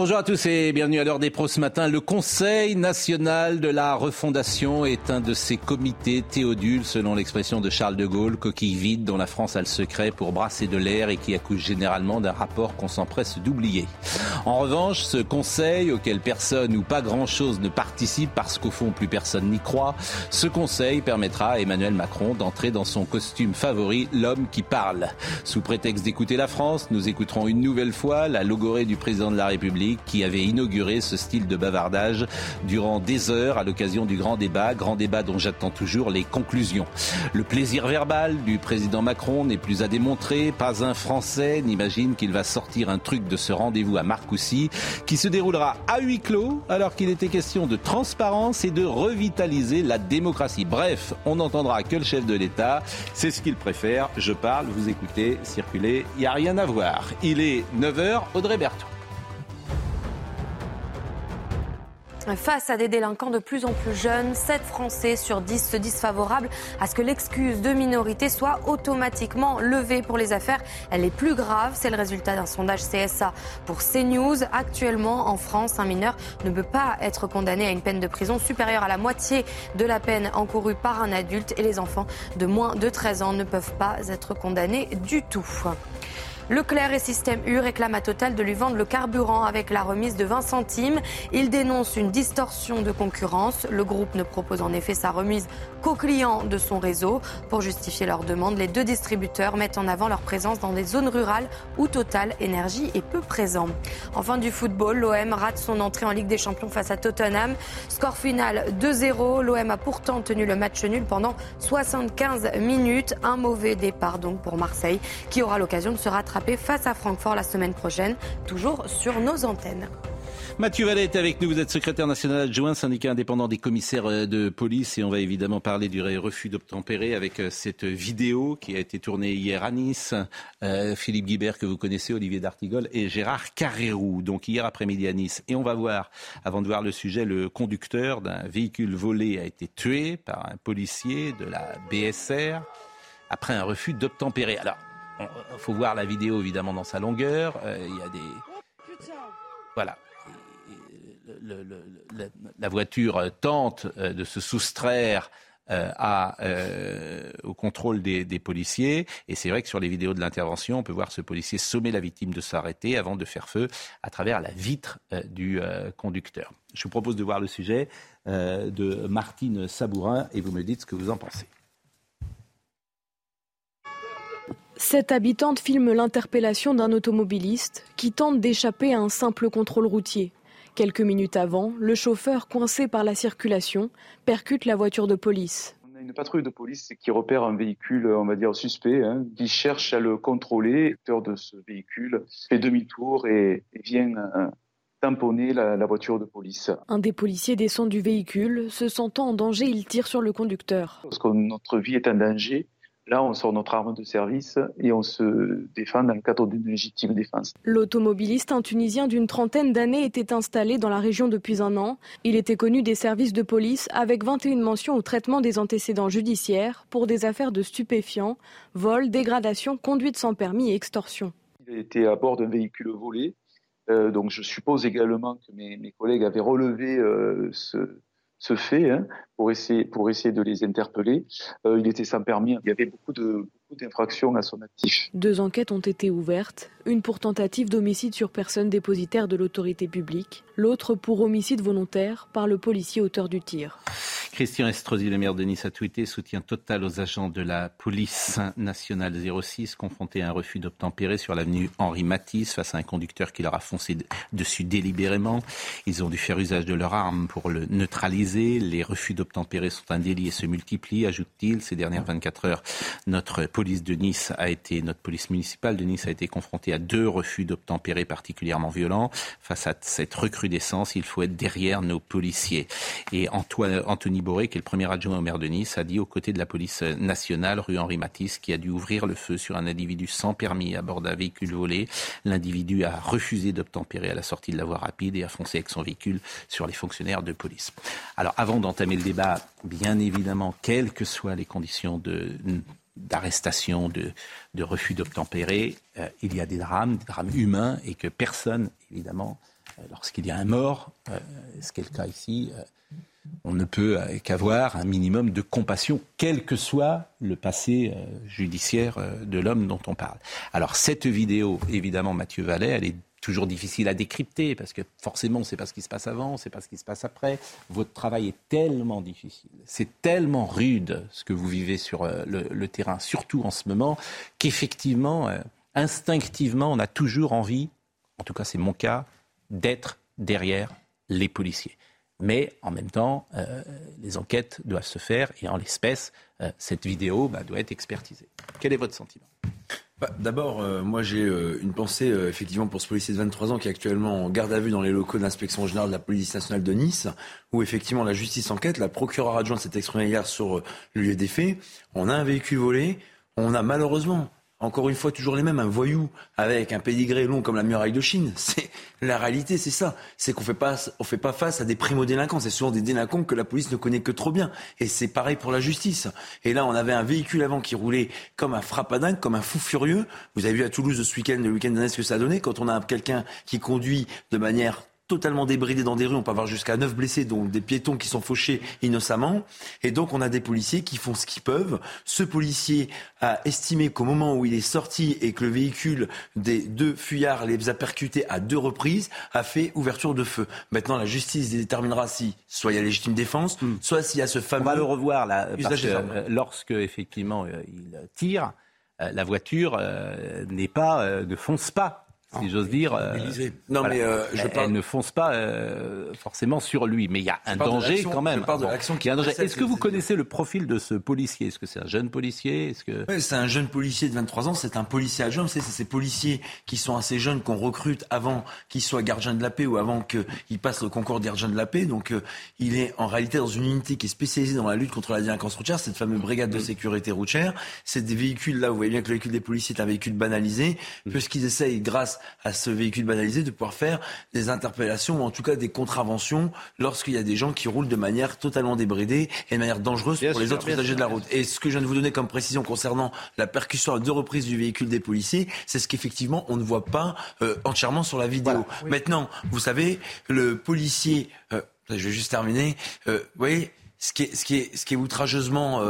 Bonjour à tous et bienvenue à l'heure des pros ce matin. Le Conseil national de la refondation est un de ces comités théodules, selon l'expression de Charles de Gaulle, coquille vide dont la France a le secret pour brasser de l'air et qui accouche généralement d'un rapport qu'on s'empresse d'oublier. En revanche, ce Conseil, auquel personne ou pas grand-chose ne participe parce qu'au fond plus personne n'y croit, ce Conseil permettra à Emmanuel Macron d'entrer dans son costume favori, l'homme qui parle. Sous prétexte d'écouter la France, nous écouterons une nouvelle fois la logorée du président de la République qui avait inauguré ce style de bavardage durant des heures à l'occasion du grand débat, grand débat dont j'attends toujours les conclusions. Le plaisir verbal du président Macron n'est plus à démontrer, pas un Français n'imagine qu'il va sortir un truc de ce rendez-vous à Marcoussis qui se déroulera à huis clos alors qu'il était question de transparence et de revitaliser la démocratie. Bref, on n'entendra que le chef de l'État, c'est ce qu'il préfère, je parle, vous écoutez, circulez, il n'y a rien à voir. Il est 9h, Audrey Berthaud. Face à des délinquants de plus en plus jeunes, 7 Français sur 10 se disent favorables à ce que l'excuse de minorité soit automatiquement levée pour les affaires les plus graves. C'est le résultat d'un sondage CSA pour CNews. Actuellement, en France, un mineur ne peut pas être condamné à une peine de prison supérieure à la moitié de la peine encourue par un adulte et les enfants de moins de 13 ans ne peuvent pas être condamnés du tout. Leclerc et Système U réclament à Total de lui vendre le carburant avec la remise de 20 centimes. Il dénonce une distorsion de concurrence. Le groupe ne propose en effet sa remise qu'aux clients de son réseau. Pour justifier leur demande, les deux distributeurs mettent en avant leur présence dans des zones rurales où Total Énergie est peu présent. Enfin du football, l'OM rate son entrée en Ligue des Champions face à Tottenham. Score final 2-0. L'OM a pourtant tenu le match nul pendant 75 minutes. Un mauvais départ donc pour Marseille qui aura l'occasion de se rattraper face à Francfort la semaine prochaine, toujours sur nos antennes. Mathieu Vallet est avec nous, vous êtes secrétaire national adjoint, syndicat indépendant des commissaires euh, de police et on va évidemment parler du refus d'obtempérer avec euh, cette vidéo qui a été tournée hier à Nice. Euh, Philippe Guibert que vous connaissez, Olivier D'Artigol et Gérard Carrérou, donc hier après-midi à Nice. Et on va voir, avant de voir le sujet, le conducteur d'un véhicule volé a été tué par un policier de la BSR après un refus d'obtempérer. Alors, il faut voir la vidéo évidemment dans sa longueur. Euh, il y a des. Voilà. la voiture tente euh, de se soustraire euh, au contrôle des, policiers. Et c'est vrai que sur les vidéos de l'intervention, on peut voir ce policier sommer la victime de s'arrêter avant de faire feu à travers la vitre du conducteur. Je vous propose de voir le sujet de Martine Sabourin et vous me dites ce que vous en pensez. Cette habitante filme l'interpellation d'un automobiliste qui tente d'échapper à un simple contrôle routier. Quelques minutes avant, le chauffeur, coincé par la circulation, percute la voiture de police. On a une patrouille de police qui repère un véhicule, on va dire suspect, hein, qui cherche à le contrôler. L'auteur de ce véhicule fait demi-tour et, vient euh, tamponner la, la, voiture de police. Un des policiers descend du véhicule. Se sentant en danger, il tire sur le conducteur. Parce que notre vie est en danger, Là, on sort notre arme de service et on se défend dans le cadre d'une légitime défense. L'automobiliste, un Tunisien d'une trentaine d'années, était installé dans la région depuis un an. Il était connu des services de police avec 21 mentions au traitement des antécédents judiciaires pour des affaires de stupéfiants, vol, dégradation, conduite sans permis et extorsion. Il était à bord d'un véhicule volé. Euh, donc je suppose également que mes, collègues avaient relevé euh, ce, ce fait hein, pour, essayer, pour essayer de les interpeller. Euh, il était sans permis. Il y avait beaucoup de d'infractions à son actif. Deux enquêtes ont été ouvertes. Une pour tentative d'homicide sur personne dépositaire de l'autorité publique. L'autre pour homicide volontaire par le policier auteur du tir. Christian Estrosi, le maire de Nice, a tweeté soutien total aux agents de la police nationale 06 confrontés à un refus d'obtempérer sur l'avenue Henri Matisse face à un conducteur qui leur a foncé dessus délibérément. Ils ont dû faire usage de leurs armes pour le neutraliser. Les refus d'obtempérer sont un délit et se multiplient, ajoute-t-il. Ces dernières 24 heures, notre police de Nice a été, notre police municipale de Nice a été confrontée à deux refus d'obtempérer particulièrement violents. Face à cette recrudescence, il faut être derrière nos policiers. Et Antoine, Anthony Boré, qui est le premier adjoint au maire de Nice, a dit aux côtés de la police nationale, rue Henri Matisse, qui a dû ouvrir le feu sur un individu sans permis à bord d'un véhicule volé. L'individu a refusé d'obtempérer à la sortie de la voie rapide et a foncé avec son véhicule sur les fonctionnaires de police. Alors, avant d'entamer le débat, bien évidemment, quelles que soient les conditions de d'arrestation, de, de, refus d'obtempérer, euh, il y a des drames, des drames humains, et que personne, évidemment, euh, lorsqu'il y a un mort, euh, ce qui est le cas ici, on ne peut qu'avoir un minimum de compassion, quel que soit le passé judiciaire de l'homme dont on parle. Alors cette vidéo, évidemment, Mathieu Vallet, elle est toujours difficile à décrypter parce que forcément, c'est pas ce qui se passe avant, c'est pas ce qui se passe après. Votre travail est tellement difficile, c'est tellement rude ce que vous vivez sur euh, le, terrain, surtout en ce moment, qu'effectivement, euh, instinctivement, on a toujours envie, en tout cas c'est mon cas, d'être derrière les policiers. Mais en même temps, euh, les enquêtes doivent se faire et en l'espèce, cette vidéo bah, doit être expertisée. Quel est votre sentiment? Bah, d'abord, euh, moi j'ai euh, une pensée euh, effectivement pour ce policier de 23 ans qui est actuellement en garde à vue dans les locaux d'inspection générale de la police nationale de Nice, où effectivement la justice enquête. La procureure adjointe s'est exprimée hier sur le lieu des faits. On a un véhicule volé. On a malheureusement encore une fois, toujours les mêmes, un voyou avec un pédigré long comme la muraille de Chine. C'est la réalité, c'est ça. C'est qu'on fait pas, fait pas face à des primo-délinquants. C'est souvent des délinquants que la police ne connaît que trop bien. Et c'est pareil pour la justice. Et là, on avait un véhicule avant qui roulait comme un frappadingue, comme un fou furieux. Vous avez vu à Toulouse ce week-end, le week-end dernier, ce que ça donné quand on a quelqu'un qui conduit de manière totalement débridé dans des rues. On peut avoir jusqu'à neuf blessés, donc des piétons qui sont fauchés innocemment. Et donc, on a des policiers qui font ce qu'ils peuvent. Ce policier a estimé qu'au moment où il est sorti et que le véhicule des deux fuyards les a percutés à deux reprises, a fait ouverture de feu. Maintenant, la justice déterminera si soit il y a légitime défense, hmm. soit s'il y a ce fameux. On va le revoir là, parce que, euh, lorsque effectivement euh, il tire, euh, la voiture n'est pas, ne fonce pas si j'ose dire. Euh, non, mais euh, je parle... Elle ne fonce pas euh, forcément sur lui, mais il y a un danger quand même. Est-ce que vous connaissez le profil de ce policier? Est-ce que c'est un jeune policier? Est-ce que c'est un jeune policier de 23 ans C'est un policier adjoint. C'est ces policiers qui sont assez jeunes qu'on recrute avant qu'ils soient gardiens de la paix ou avant qu'ils passent le concours de gardien de la paix. Donc, il est en réalité dans une unité qui est spécialisée dans la lutte contre la délinquance routière. Cette fameuse brigade de sécurité routière. C'est des véhicules là. Vous voyez bien que le véhicule des policiers est un véhicule banalisé, mm. puisqu'ils essayent grâce à ce véhicule banalisé de pouvoir faire des interpellations ou en tout cas des contraventions lorsqu'il y a des gens qui roulent de manière totalement débridée et de manière dangereuse pour les autres usagers de la route. Et ce que je viens de vous donner comme précision concernant la percussion à deux reprises du véhicule des policiers, c'est ce qu'effectivement on ne voit pas euh, entièrement sur la vidéo. Maintenant, vous savez, le policier, euh, je vais juste terminer, euh, vous voyez, ce qui est, ce qui est, ce qui est outrageusement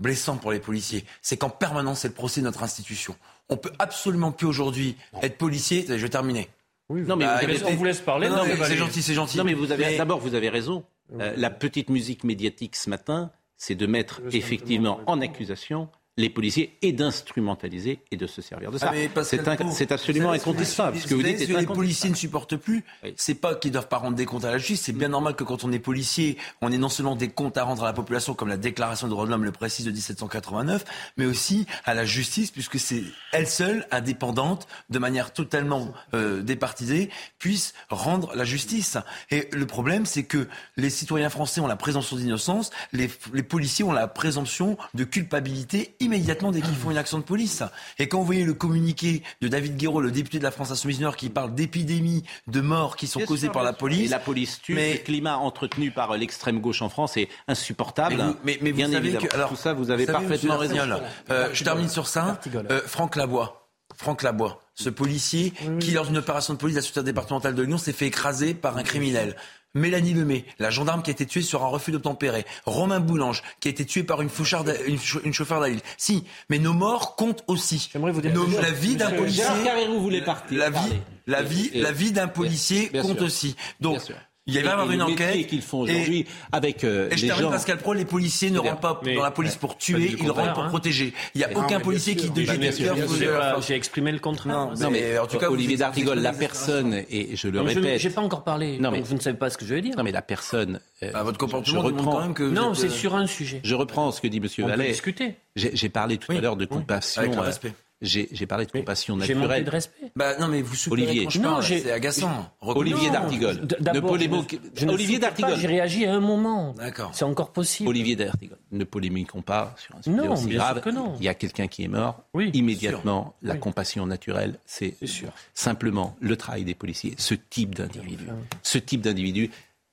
blessant pour les policiers, c'est qu'en permanence, c'est le procès de notre institution. On peut absolument plus aujourd'hui être policier. Je vais terminer. Oui, non, mais bah, on vous laisse parler. Non, c'est gentil, c'est gentil. Non, mais vous avez d'abord, vous avez raison. Euh, la petite musique médiatique ce matin, c'est de mettre effectivement en accusation les policiers et d'instrumentaliser et de se servir de ça. Ah, c'est absolument incontestable. Ce que vous, dites que les policiers ne supportent plus, c'est pas qu'ils doivent pas rendre des comptes à la justice. C'est bien normal que quand on est policier, on ait non seulement des comptes à rendre à la population, comme la Déclaration des droits de l'homme le précise de 1789, mais aussi à la justice, puisque c'est elle seule, indépendante, de manière totalement euh, départisée, puisse rendre la justice. Et le problème, c'est que les citoyens français ont la présomption d'innocence, les, les policiers ont la présomption de culpabilité immédiatement dès qu'ils font une action de police. Et quand vous voyez le communiqué de David Guéraud, le député de la France Insoumise Nord, qui parle d'épidémies de morts qui sont causées par la police. Et la police tue. Mais... Le climat entretenu par l'extrême gauche en France est insupportable. Mais vous, Bien savez que, alors, tout ça, vous avez parfaitement raison. Euh, je termine sur ça. Euh, Franck Labois. Franck Labois, ce policier qui, lors d'une opération de police de la départementale de Lyon, s'est fait écraser par un criminel. Mélanie Lemay, la gendarme qui a été tuée sur un refus d'obtempérer. Romain Boulange, qui a été tué par une, une, une chauffeur d'asile. Si, mais nos morts comptent aussi. J'aimerais vous dire la vie d'un policier. partir. La vie, la vie, la vie d'un policier compte aussi. Donc, Il y avait avoir une enquête qu'ils font aujourd'hui avec euh, et je les gens. Pascal Pro, les policiers ne rentrent pas dans la police pour tuer, ils rentrent pour protéger. Il n'y a aucun policier qui devient J'ai exprimé le contraire. Non, mais en tout cas, Olivier D'Artigol, la personne, et je le répète. J'ai pas encore parlé. Non, mais vous ne savez pas ce que je veux dire. Non, mais la personne. Bah, votre comportement je reprends, quand même que. Non, c'est sur un sujet. Je reprends ce que dit Monsieur Vallet. discuter. J'ai parlé tout à l'heure de compassion. J'ai parlé de compassion naturelle. J'ai de respect. Bah, non, mais vous Olivier, non, c'est agaçant. Olivier D'Artigol. Ne. Olivier D'Artigol. J'ai réagi à un moment. D'accord. C'est encore possible. Olivier D'Artigol. Ne polémiquons pas sur un sujet non, aussi grave. Que non. Il y a quelqu'un qui est mort. Oui, Immédiatement, la compassion naturelle, c'est simplement le travail des policiers. Ce type d'individu. Ce type d'individu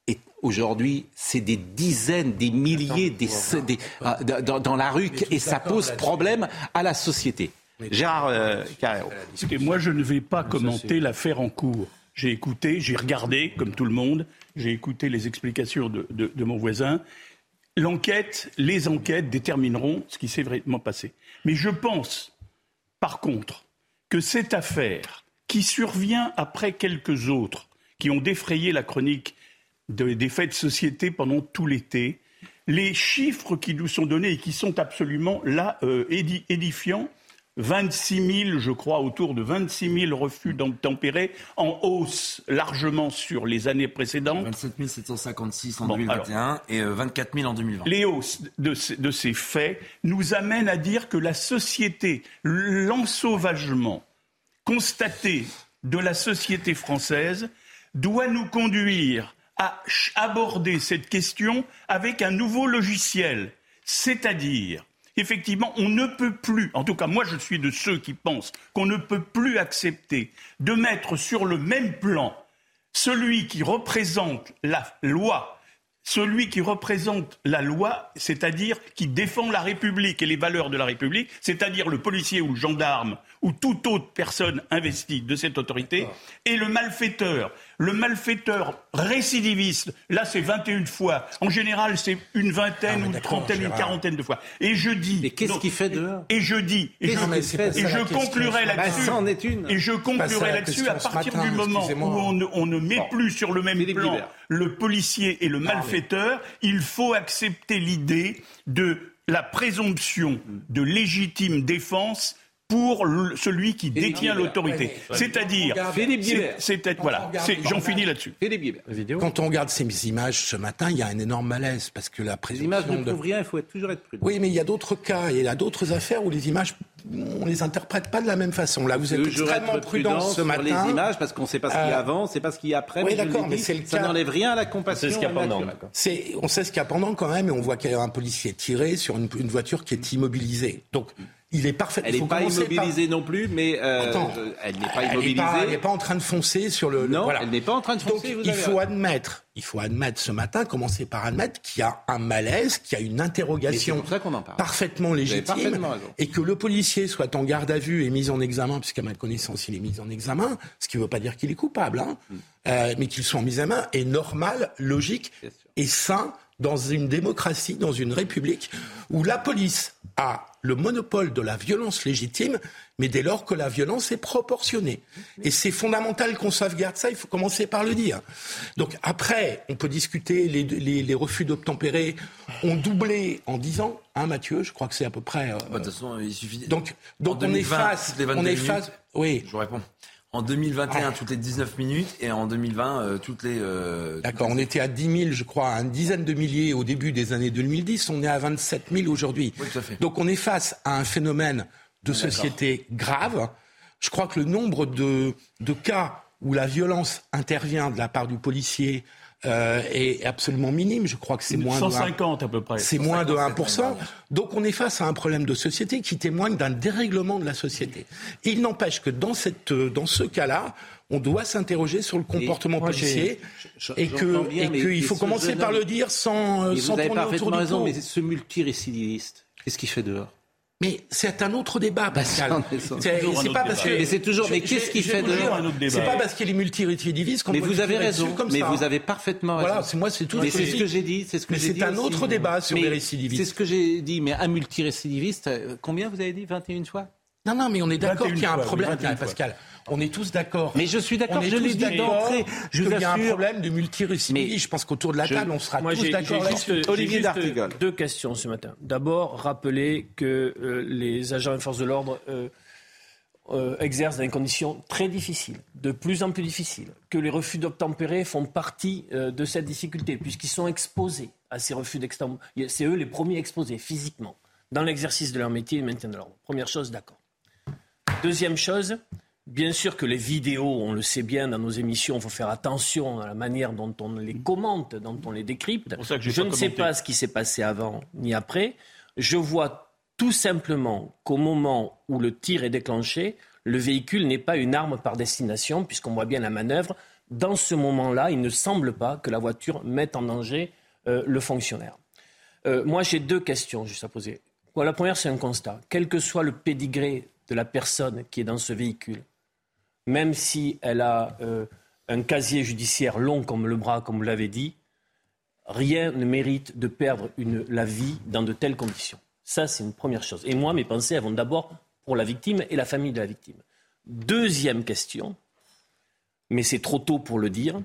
et aujourd'hui, c'est des dizaines, des milliers des, ah, dans, dans, la rue et ça pose problème à la société. Gérard euh, Carrero. Moi, je ne vais pas commenter l'affaire en cours. J'ai écouté, j'ai regardé, comme tout le monde, j'ai écouté les explications de, de, mon voisin. L'enquête, les enquêtes détermineront ce qui s'est vraiment passé. Mais je pense, par contre, que cette affaire, qui survient après quelques autres qui ont défrayé la chronique des faits de société pendant tout l'été, les chiffres qui nous sont donnés et qui sont absolument là euh, édifiants, 26 000, je crois, autour de 26 000 refus d'obtempérer, en hausse largement sur les années précédentes. 27 756 en 2021 et 24 euh, 000 en 2020. Les hausses de, de ces faits nous amènent à dire que la société, l'ensauvagement constaté de la société française doit nous conduire à aborder cette question avec un nouveau logiciel, c'est-à-dire effectivement, on ne peut plus, en tout cas moi je suis de ceux qui pensent qu'on ne peut plus accepter de mettre sur le même plan celui qui représente la loi, celui qui représente la loi, c'est-à-dire qui défend la République et les valeurs de la République, c'est-à-dire le policier ou le gendarme ou toute autre personne investie de cette autorité, et le malfaiteur le malfaiteur récidiviste, là c'est 21 fois. En général, c'est une vingtaine ah, ou une trentaine, une quarantaine de fois. Et je dis. Mais qu'est-ce qu'il fait dehors Et je dis. Et je, et je conclurai là-dessus. Et je conclurai là-dessus à partir du moment où on ne, met plus sur le même plan le policier et le malfaiteur, il faut accepter l'idée de la présomption de légitime défense pour celui qui détient l'autorité. C'est-à-dire, c'est voilà, j'en finis là-dessus. Quand on regarde ces images ce matin, il y a un énorme malaise parce que la présentation. Les images ne prouvent rien, il faut toujours être prudent. Oui, mais il y a d'autres cas, il y a d'autres affaires où les images, on les interprète pas de la même façon. Là, vous êtes extrêmement prudent ce sur matin. les images parce qu'on ne sait pas ce qu'il y a euh, avant, pas ce qu'il y a après. Oui, d'accord, mais c'est le Ça n'enlève rien à la compassion. C'est ce qu'il y a pendant. On sait ce qu'il y a pendant quand même, et on voit qu'il y a un policier tiré sur une, une voiture qui est immobilisée. Donc il est parfait. Elle n'est pas immobilisée non plus, mais euh, elle n'est pas immobilisée. Elle n'est pas, en train de foncer sur le. Non, voilà. elle n'est pas en train de foncer. Donc, il faut admettre, il faut admettre ce matin, commencer par admettre qu'il y a un malaise, qu'il y a une interrogation parfaitement légitime, et que le policier soit en garde à vue et mis en examen, puisqu'à ma connaissance il est mis en examen, ce qui ne veut pas dire qu'il est coupable, hein, mm. euh, mais qu'il soit en examen est normal, logique et sain dans une démocratie, dans une république où la police a le monopole de la violence légitime, mais dès lors que la violence est proportionnée. Et c'est fondamental qu'on sauvegarde ça, il faut commencer par le dire. Donc après, on peut discuter, les, refus d'obtempérer ont doublé en 10 ans, hein Mathieu, je crois que c'est à peu près... Euh, bah, de toute façon, il suffit... Donc, donc on est face... On est face... Oui. Je vous réponds. En 2021, toutes les 19 minutes, et en 2020, euh, toutes les... Euh, D'accord, on était à 10 000, je crois, à une dizaine de milliers au début des années 2010, on est à 27 000 aujourd'hui. Oui, tout à fait. Donc on est face à un phénomène de société grave. Je crois que le nombre de, de cas où la violence intervient de la part du policier, euh, est absolument minime. Je crois que c'est moins 150 à peu près. C'est moins de 1%. Donc on est face à un problème de société qui témoigne d'un dérèglement de la société. Il n'empêche que dans, cette, euh, dans ce cas-là, on doit s'interroger sur le comportement policier et que et qu'il faut commencer par le dire sans, euh, sans tourner autour du raison, Mais ce multirécidiviste, qu'est-ce qu'il fait dehors? Mais c'est un autre débat, Pascal. C'est pas parce que. Mais c'est toujours. Mais qu'est-ce qui fait de C'est pas parce qu'il est multirécidiviste qu'on. Mais vous avez raison. Mais vous avez parfaitement raison. Voilà, c'est moi, c'est tout. Mais c'est ce que j'ai dit. C'est ce que Mais c'est un autre débat sur les récidivistes. C'est ce que j'ai dit. Mais un multirécidiviste, euh, combien vous avez dit 21 fois? Non, non, mais on est d'accord qu'il y a un problème, Pascal On est tous d'accord. Mais je suis d'accord, je l'ai dit d'entrée. Je vous Il y a un problème de multirussie. Mais je pense qu'autour de la table, on sera tous d'accord. Olivier D'Artigol. Deux questions ce matin. D'abord, rappeler que euh, les agents et forces de l'ordre euh, euh, exercent dans des conditions très difficiles, de plus en plus difficiles, que les refus d'obtempérer font partie de cette difficulté, puisqu'ils sont exposés à ces refus d'obtempérer. C'est eux les premiers exposés physiquement dans l'exercice de leur métier et le maintien de l'ordre. Première chose, d'accord. Deuxième chose, bien sûr que les vidéos, on le sait bien dans nos émissions, il faut faire attention à la manière dont on les commente, dont on les décrypte. Je ne sais pas ce qui s'est passé avant ni après. Je vois tout simplement qu'au moment où le tir est déclenché, le véhicule n'est pas une arme par destination, puisqu'on voit bien la manœuvre. Dans ce moment-là, il ne semble pas que la voiture mette en danger euh, le fonctionnaire. Euh, moi, j'ai deux questions juste à poser. la première, c'est un constat. Quel que soit le pédigré de la personne qui est dans ce véhicule, même si elle a euh, un casier judiciaire long comme le bras, comme vous l'avez dit, rien ne mérite de perdre la vie dans de telles conditions. Ça, c'est une première chose. Et moi, mes pensées, elles vont d'abord pour la victime et la famille de la victime. Deuxième question, mais c'est trop tôt pour le dire.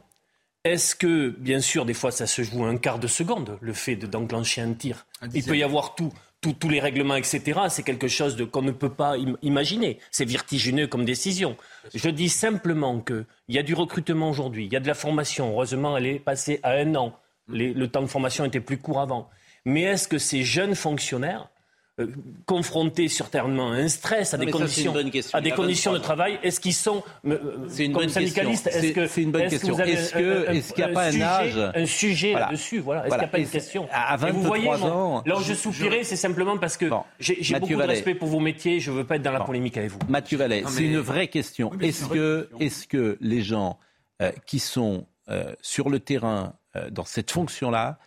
Est-ce que, bien sûr, des fois, ça se joue un quart de seconde, le fait d'enclencher un tir? Il peut y avoir tout tous les règlements, etc., c'est quelque chose qu'on ne peut pas imaginer. C'est vertigineux comme décision. Je dis simplement qu'il y a du recrutement aujourd'hui, il y a de la formation. Heureusement, elle est passée à un an. le temps de formation était plus court avant. Mais est-ce que ces jeunes fonctionnaires euh, confrontés certainement à un stress, à des conditions, à des conditions de travail. Est-ce qu'ils sont, euh, une comme syndicalistes, est-ce que c'est une bonne question. Est-ce que est-ce qu'il n'y a pas un âge, un sujet là-dessus Voilà. Est-ce qu'il n'y a pas une question? À 23 vous voyez, ans, là où je soupirais, c'est simplement parce que j'ai beaucoup de respect pour vos métiers. Je ne veux pas être dans la polémique avec vous. Mathieu Vallet, c'est une vraie question. Est-ce que est-ce que les gens euh, qui sont sur le terrain dans cette fonction-là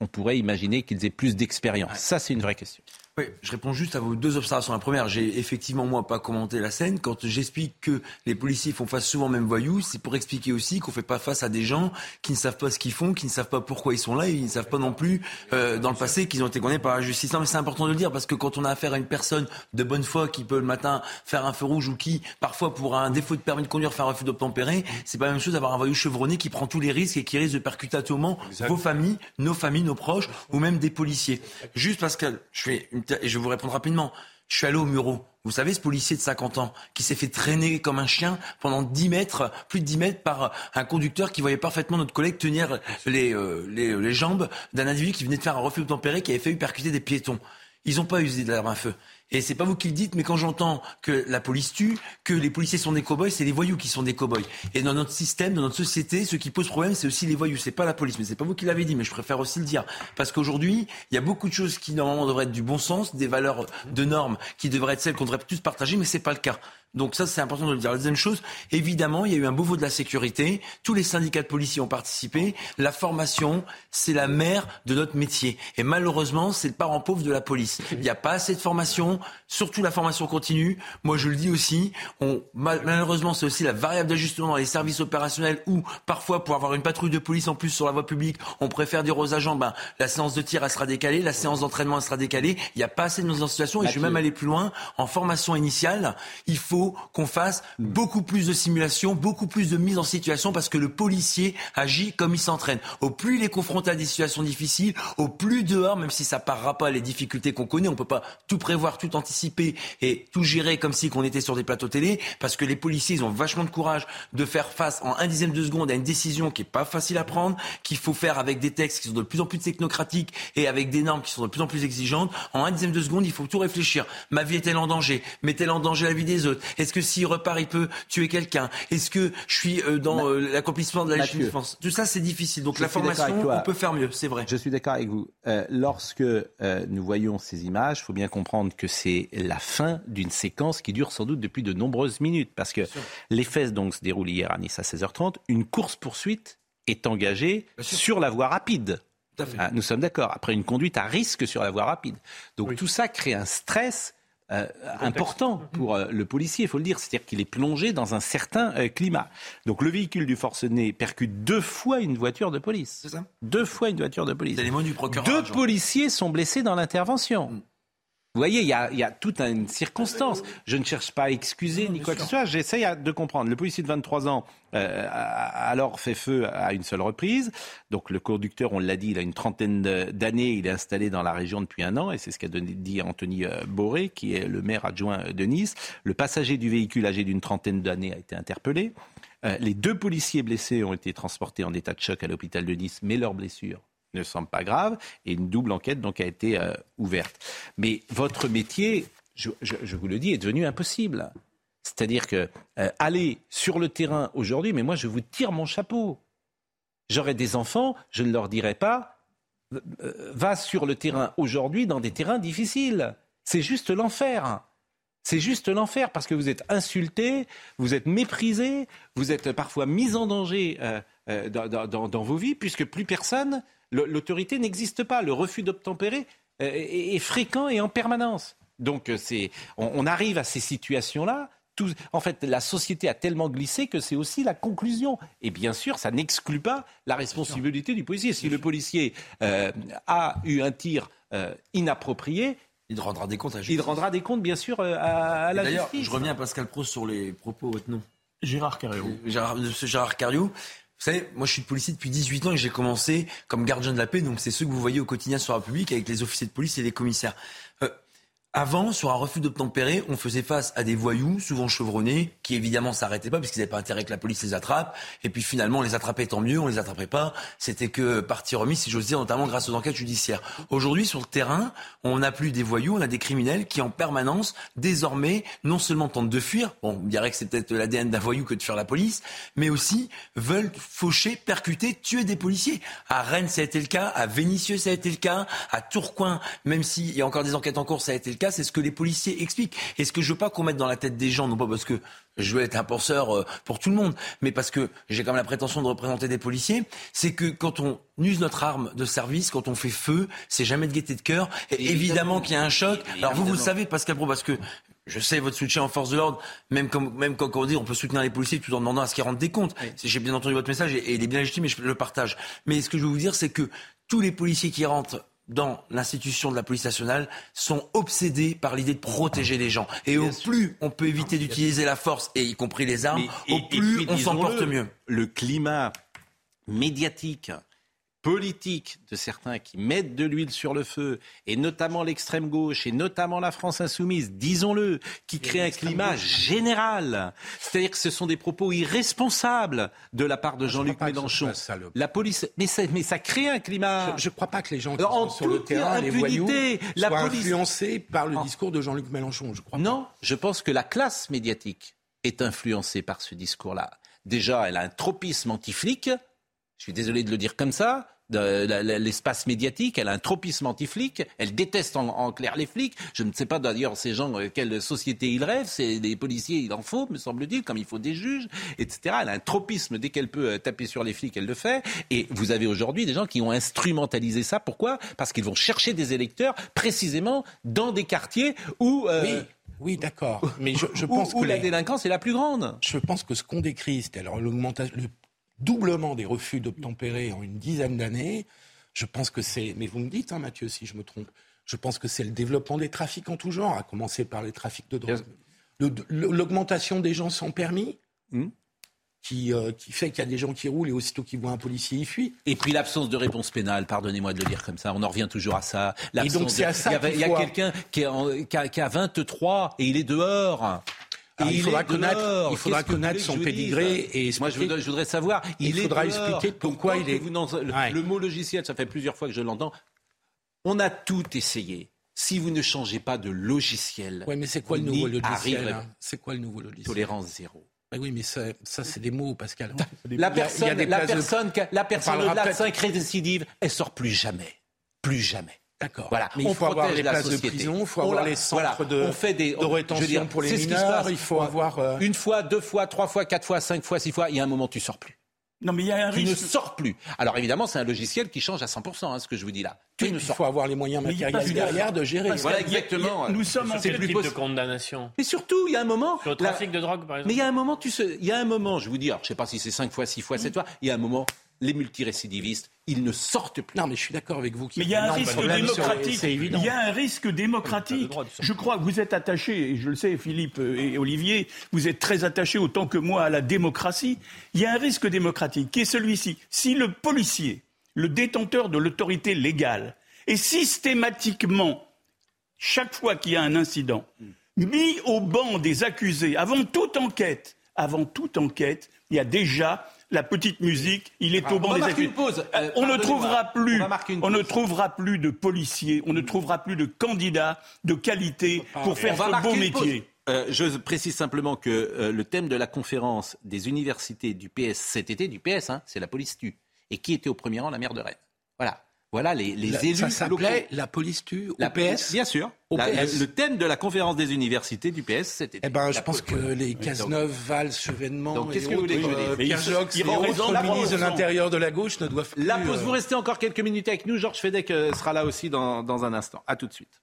on pourrait imaginer qu'ils aient plus d'expérience. Ça, c'est une vraie question. Oui, je réponds juste à vos deux observations. La première, j'ai effectivement, moi, pas commenté la scène. Quand j'explique que les policiers font face souvent même voyous, c'est pour expliquer aussi qu'on fait pas face à des gens qui ne savent pas ce qu'ils font, qui ne savent pas pourquoi ils sont là, et ils ne savent pas non plus, euh, dans le passé, qu'ils ont été condamnés par la justice. Non, mais c'est important de le dire, parce que quand on a affaire à une personne de bonne foi qui peut le matin faire un feu rouge ou qui, parfois, pour un défaut de permis de conduire, faire un refus d'obtempérer, c'est pas la même chose d'avoir un voyou chevronné qui prend tous les risques et qui risque de percuter à tout moment vos familles, nos familles, nos proches, ou même des policiers. Juste parce que je fais une et je vous répondre rapidement. Je suis allé au Muro. Vous savez, ce policier de 50 ans qui s'est fait traîner comme un chien pendant 10 mètres, plus de 10 mètres par un conducteur qui voyait parfaitement notre collègue tenir les, euh, les, les jambes d'un individu qui venait de faire un refus tempéré qui avait fait percuter des piétons. Ils n'ont pas usé l'arme à feu. Et c'est pas vous qui le dites, mais quand j'entends que la police tue, que les policiers sont des cow-boys, c'est les voyous qui sont des cow-boys. Et dans notre système, dans notre société, ce qui pose problème, c'est aussi les voyous. C'est pas la police, mais c'est pas vous qui l'avez dit, mais je préfère aussi le dire. Parce qu'aujourd'hui, il y a beaucoup de choses qui normalement devraient être du bon sens, des valeurs de normes qui devraient être celles qu'on devrait tous partager, mais c'est pas le cas. Donc ça, c'est important de le dire. La deuxième chose, évidemment, il y a eu un Beauvau de la sécurité. Tous les syndicats de policiers ont participé. La formation, c'est la mère de notre métier. Et malheureusement, c'est le parent pauvre de la police. Il n'y a pas assez de formation, surtout la formation continue. Moi, je le dis aussi. On, malheureusement, c'est aussi la variable d'ajustement dans les services opérationnels où, parfois, pour avoir une patrouille de police en plus sur la voie publique, on préfère dire aux agents, ben, la séance de tir, elle sera décalée, la séance d'entraînement, elle sera décalée. Il n'y a pas assez de mise en situation. Et je vais même aller plus loin. En formation initiale, il faut qu'on fasse beaucoup plus de simulation, beaucoup plus de mise en situation parce que le policier agit comme il s'entraîne. Au plus il est confronté à des situations difficiles, au plus dehors, même si ça parera pas les difficultés qu'on connaît, on peut pas tout prévoir, tout anticiper et tout gérer comme si qu'on était sur des plateaux télé parce que les policiers, ils ont vachement de courage de faire face en un dixième de seconde à une décision qui est pas facile à prendre, qu'il faut faire avec des textes qui sont de plus en plus technocratiques et avec des normes qui sont de plus en plus exigeantes. En un dixième de seconde, il faut tout réfléchir. Ma vie est-elle en danger? Met-elle en danger la vie des autres? Est-ce que s'il repart, il peut tuer quelqu'un? Est-ce que je suis euh, dans euh, l'accomplissement de la défense Tout ça, c'est difficile. Donc la formation, on peut faire mieux, c'est vrai. Je suis d'accord avec vous. Euh, lorsque nous voyons ces images, il faut bien comprendre que c'est la fin d'une séquence qui dure sans doute depuis de nombreuses minutes. Parce que les fesses donc se déroulent hier à Nice à 16h30. Une course-poursuite est engagée sur la voie rapide. Ah, nous sommes d'accord. Après une conduite à risque sur la voie rapide. Donc tout ça crée un stress euh, important pour euh, le policier, il faut le dire. C'est-à-dire qu'il est plongé dans un certain euh, climat. Donc le véhicule du forcené percute deux fois une voiture de police. C'est ça Deux fois une voiture de police. C'est les mots du procureur. Deux policiers sont blessés dans l'intervention. Mm. Vous voyez, il y a, il y a toute une circonstance. Je ne cherche pas à excuser ni quoi que ce soit. J'essaye de comprendre. Le policier de 23 ans euh, a alors fait feu à une seule reprise. Donc le conducteur, on l'a dit, il a une trentaine d'années. Il est installé dans la région depuis un an. Et c'est ce qu'a dit Anthony euh, Boré, qui est le maire adjoint de Nice. Le passager du véhicule âgé d'une trentaine d'années a été interpellé. Euh, les deux policiers blessés ont été transportés en état de choc à l'hôpital de Nice, mais leurs blessures ne semble pas grave et une double enquête donc a été euh, ouverte. Mais votre métier, je, vous le dis, est devenu impossible. C'est-à-dire que euh, aller sur le terrain aujourd'hui, mais moi je vous tire mon chapeau. J'aurais des enfants, je ne leur dirais pas euh, va sur le terrain aujourd'hui dans des terrains difficiles. C'est juste l'enfer. C'est juste l'enfer parce que vous êtes insulté, vous êtes méprisé, vous êtes parfois mis en danger dans, dans, vos vies puisque plus personne L'autorité n'existe pas. Le refus d'obtempérer euh, est fréquent et en permanence. Donc euh, c'est, on, arrive à ces situations-là. en fait, la société a tellement glissé que c'est aussi la conclusion. Et bien sûr, ça n'exclut pas la responsabilité du policier. Si le policier euh, a eu un tir inapproprié, il rendra des comptes à Il rendra des comptes, bien sûr, à, la D'ailleurs, je reviens à Pascal Pro sur les propos, votre nom Gérard Carriou. Gérard, Gérard Carriou. Vous savez, moi je suis policier depuis 18 ans et j'ai commencé comme gardien de la paix, donc c'est ceux que vous voyez au quotidien sur la République avec les officiers de police et les commissaires. Euh, avant, sur un refus d'obtempérer, on faisait face à des voyous, souvent chevronnés, qui évidemment s'arrêtaient pas parce qu'ils n'avaient pas intérêt que la police les attrape. Et puis finalement, on les attrapait tant mieux, on les attrapait pas. C'était que partie remise, si j'ose dire, notamment grâce aux enquêtes judiciaires. Aujourd'hui, sur le terrain, on n'a plus des voyous, on a des criminels qui en permanence, désormais, non seulement tentent de fuir, bon, on dirait que c'est peut-être l'ADN d'un voyou que de faire la police, mais aussi veulent faucher, percuter, tuer des policiers. À Rennes, ça a été le cas, à Vénissieux, ça a été le cas, à Tourcoing, même s'il y a encore des enquêtes en cours, ça a été le cas c'est ce que les policiers expliquent. Et ce que je veux pas qu'on mette dans la tête des gens, non pas parce que je veux être un penseur euh, pour tout le monde, mais parce que j'ai quand même la prétention de représenter des policiers, c'est que quand on use notre arme de service, quand on fait feu, c'est jamais de gaieté de cœur. Et évidemment, qu'il y a un choc. Alors vous, vous le savez, Pascal Pro, parce que je sais votre soutien en force de l'ordre, même, comme, même quand on dit on peut soutenir les policiers tout en demandant à ce qu'ils rendent des comptes. J'ai bien entendu votre message et, il est bien légitime et je le partage. Mais ce que je veux vous dire, c'est que tous les policiers qui rentrent dans l'institution de la police nationale sont obsédés par l'idée de protéger les gens. Et au plus on peut éviter d'utiliser la force, et y compris les armes, au plus on s'en porte mieux. Le climat médiatique politique de certains qui mettent de l'huile sur le feu, et notamment l'extrême gauche, et notamment la France insoumise, disons-le, qui crée un climat général. C'est-à-dire que ce sont des propos irresponsables de la part de Jean-Luc Mélenchon. la police, mais ça, mais ça crée un climat. Je ne crois pas que les gens qui sont sur le terrain, les voyous, la soient influencés par le discours de Jean-Luc Mélenchon. Je crois. Non, je pense que la classe médiatique est influencée par ce discours-là. Déjà, elle a un tropisme anti-flic je suis désolé de le dire comme ça, l'espace médiatique, elle a un tropisme anti-flic, elle déteste en, clair les flics. Je ne sais pas d'ailleurs ces gens, euh, quelle société ils rêvent, c'est des policiers, il en faut, me semble-t-il, comme il faut des juges, etc. Elle a un tropisme, dès qu'elle peut euh, taper sur les flics, elle le fait. Et vous avez aujourd'hui des gens qui ont instrumentalisé ça. Pourquoi? Parce qu'ils vont chercher des électeurs précisément dans des quartiers où... Euh, oui. Oui, d'accord. Mais je, pense où, que la délinquance est la plus grande. Je pense que ce qu'on décrit, c'est alors l'augmentation, doublement des refus d'obtempérer en une dizaine d'années. Je pense que c'est, mais vous me dites, hein, Mathieu, si je me trompe, je pense que c'est le développement des trafics en tout genre, à commencer par les trafics de drogue. L'augmentation des gens sans permis, hmm. qui, euh, qui, fait qu'il y a des gens qui roulent et aussitôt qu'ils voient un policier, ils fuient. Et puis l'absence de réponse pénale, pardonnez-moi de le dire comme ça, on en revient toujours à ça. Et donc c'est à ça Il y a, quelqu'un qui, qui, a 23 et il est dehors il, faudra connaître, il faudra connaître son pédigré et Moi, je voudrais, je voudrais savoir. Il, faudra expliquer pourquoi, il est. le, mot logiciel, ça fait plusieurs fois que je l'entends. On a tout essayé. Si vous ne changez pas de logiciel, oui, mais c'est quoi le nouveau logiciel hein? C'est quoi le nouveau logiciel? Tolérance zéro. oui, mais ça, ça c'est des mots, Pascal. La personne, la personne, la personne au-delà de 5 récidives, elle sort plus jamais. Plus jamais. D'accord. Voilà. Mais il faut avoir les places de prison, il faut avoir les centres de, on fait des, de rétention pour les mineurs, il faut avoir... Euh, Une fois, deux fois, trois fois, quatre fois, cinq fois, six fois, il y a un moment, tu sors plus. Non, mais il y a un tu ne sors plus. Alors évidemment, c'est un logiciel qui change à 100%, hein, ce que je vous dis là. Tu il faut avoir les moyens matériels derrière de gérer. Voilà, exactement. nous sommes en quel type de condamnation Mais surtout, il y a un moment... Sur le trafic de drogue, par exemple Mais il y a un moment, tu sais, il y a un moment, je vous dis, alors, je ne sais pas si c'est cinq fois, six fois, sept fois, il y a un moment, les multirécidivistes, ils ne sortent plus. Non, mais je suis d'accord avec vous. Mais il y a un risque démocratique. Il y a un risque démocratique. Je crois que vous êtes attachés, et je le sais, Philippe et Olivier, vous êtes très attachés autant que moi à la démocratie. Il y a un risque démocratique qui est celui-ci. Si le policier, le détenteur de l'autorité légale, est systématiquement, chaque fois qu'il y a un incident, mis au banc des accusés, avant toute enquête, avant toute enquête, il y a déjà la petite musique, il est au banc des accusés. Euh, on ne trouvera plus, on, ne trouvera plus de policiers, on ne trouvera plus de candidats de qualité pour faire ce beau métier. Euh, je précise simplement que euh, le thème de la conférence des universités du PS cet été, du PS, hein, c'est la police tue. Et qui était au premier rang? La maire de Rennes. Voilà. Voilà les, les élus. Ça s'appelait la police tue au PS? Bien sûr. le, thème de la conférence des universités du PS, c'était. Eh ben, je pense que les Cazeneuve, Valls, Chevènement, qu'est-ce que vous voulez euh, Pierre Jox et autres ministres de l'intérieur de la gauche ne doivent plus. La pause, vous restez encore quelques minutes avec nous. Georges Fedek euh, sera là aussi dans, dans un instant. À tout de suite.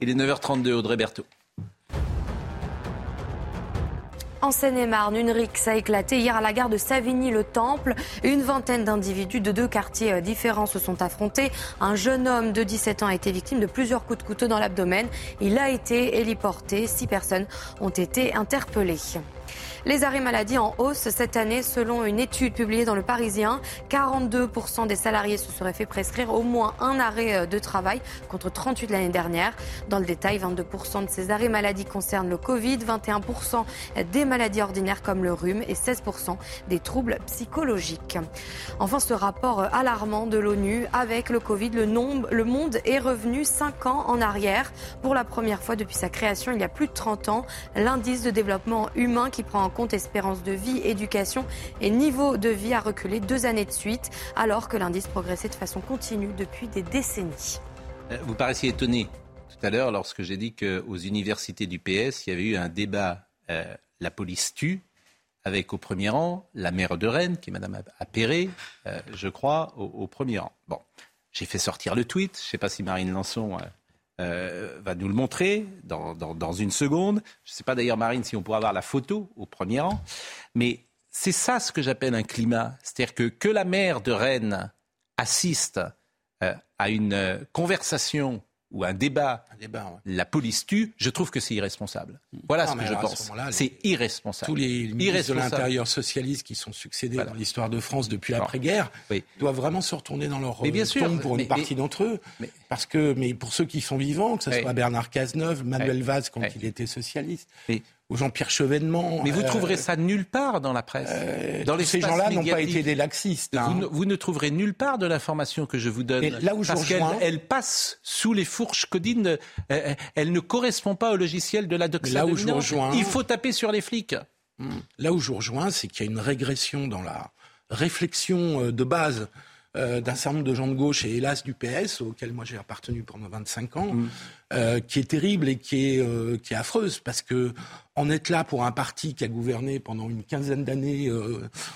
Il est 9h32, Audrey Berthaud. En Seine-et-Marne, une rixe a éclaté hier à la gare de Savigny-le-Temple. Une vingtaine d'individus de deux quartiers euh, différents se sont affrontés. Un jeune homme de 17 ans a été victime de plusieurs coups de couteau dans l'abdomen. Il a été héliporté. Six personnes ont été interpellées. Les arrêts maladie en hausse cette année selon une étude publiée dans le Parisien. 42% des salariés se seraient fait prescrire au moins un arrêt euh, de travail contre 38 l'année dernière. Dans le détail, 22% de ces arrêts maladie concernent le Covid, 21% des maladies ordinaires comme le rhume et 16% des troubles psychologiques. Enfin, ce rapport alarmant de l'ONU avec le Covid, le, le monde est revenu 5 ans en arrière. Pour la première fois depuis sa création il y a plus de 30 ans, l'indice de développement humain qui prend en compte espérance de vie, éducation et niveau de vie a reculé deux années de suite, alors que l'indice progressait de façon continue depuis des décennies. Euh, vous paraissiez étonné tout à l'heure lorsque j'ai dit qu'aux universités du PS, il y avait eu un débat euh, La police tue, avec au premier rang la maire de Rennes, qui est Madame Appéré, euh, je crois, au, premier rang. Bon, j'ai fait sortir le tweet. Je ne sais pas si Marine Lançon euh, va nous le montrer dans, une seconde. Je ne sais pas d'ailleurs, Marine, si on pourra avoir la photo au premier rang. Mais c'est ça ce que j'appelle un climat. C'est-à-dire que, que la maire de Rennes assiste euh, à une euh, conversation ou un débat, la police tue, je trouve que c'est irresponsable. Voilà ce que je pense. C'est irresponsable. Tous les ministres de l'Intérieur socialistes qui sont succédés dans l'histoire de France depuis l'après-guerre doivent vraiment se retourner dans leur bien tombe pour une partie d'entre eux. Parce que, mais pour ceux qui sont vivants, que ce soit Bernard Cazeneuve, Manuel Valls quand il était socialiste, ou Jean-Pierre Chevènement. Mais vous euh, trouverez ça nulle part dans la presse. Euh, dans les ces gens-là n'ont pas été des laxistes. Hein. Vous, ne, trouverez nulle part de l'information que je vous donne. là où parce qu'elle elle passe sous les fourches codines, euh, elle ne correspond pas au logiciel de la Là où je rejoins, il faut taper sur les flics. Là où je rejoins, c'est qu'il y a une régression dans la réflexion de base euh, d'un certain nombre de gens de gauche et hélas du PS, auquel moi j'ai appartenu pendant 25 ans, mm. euh, qui est terrible et qui est, euh, qui est affreuse, parce que en être là pour un parti qui a gouverné pendant une quinzaine d'années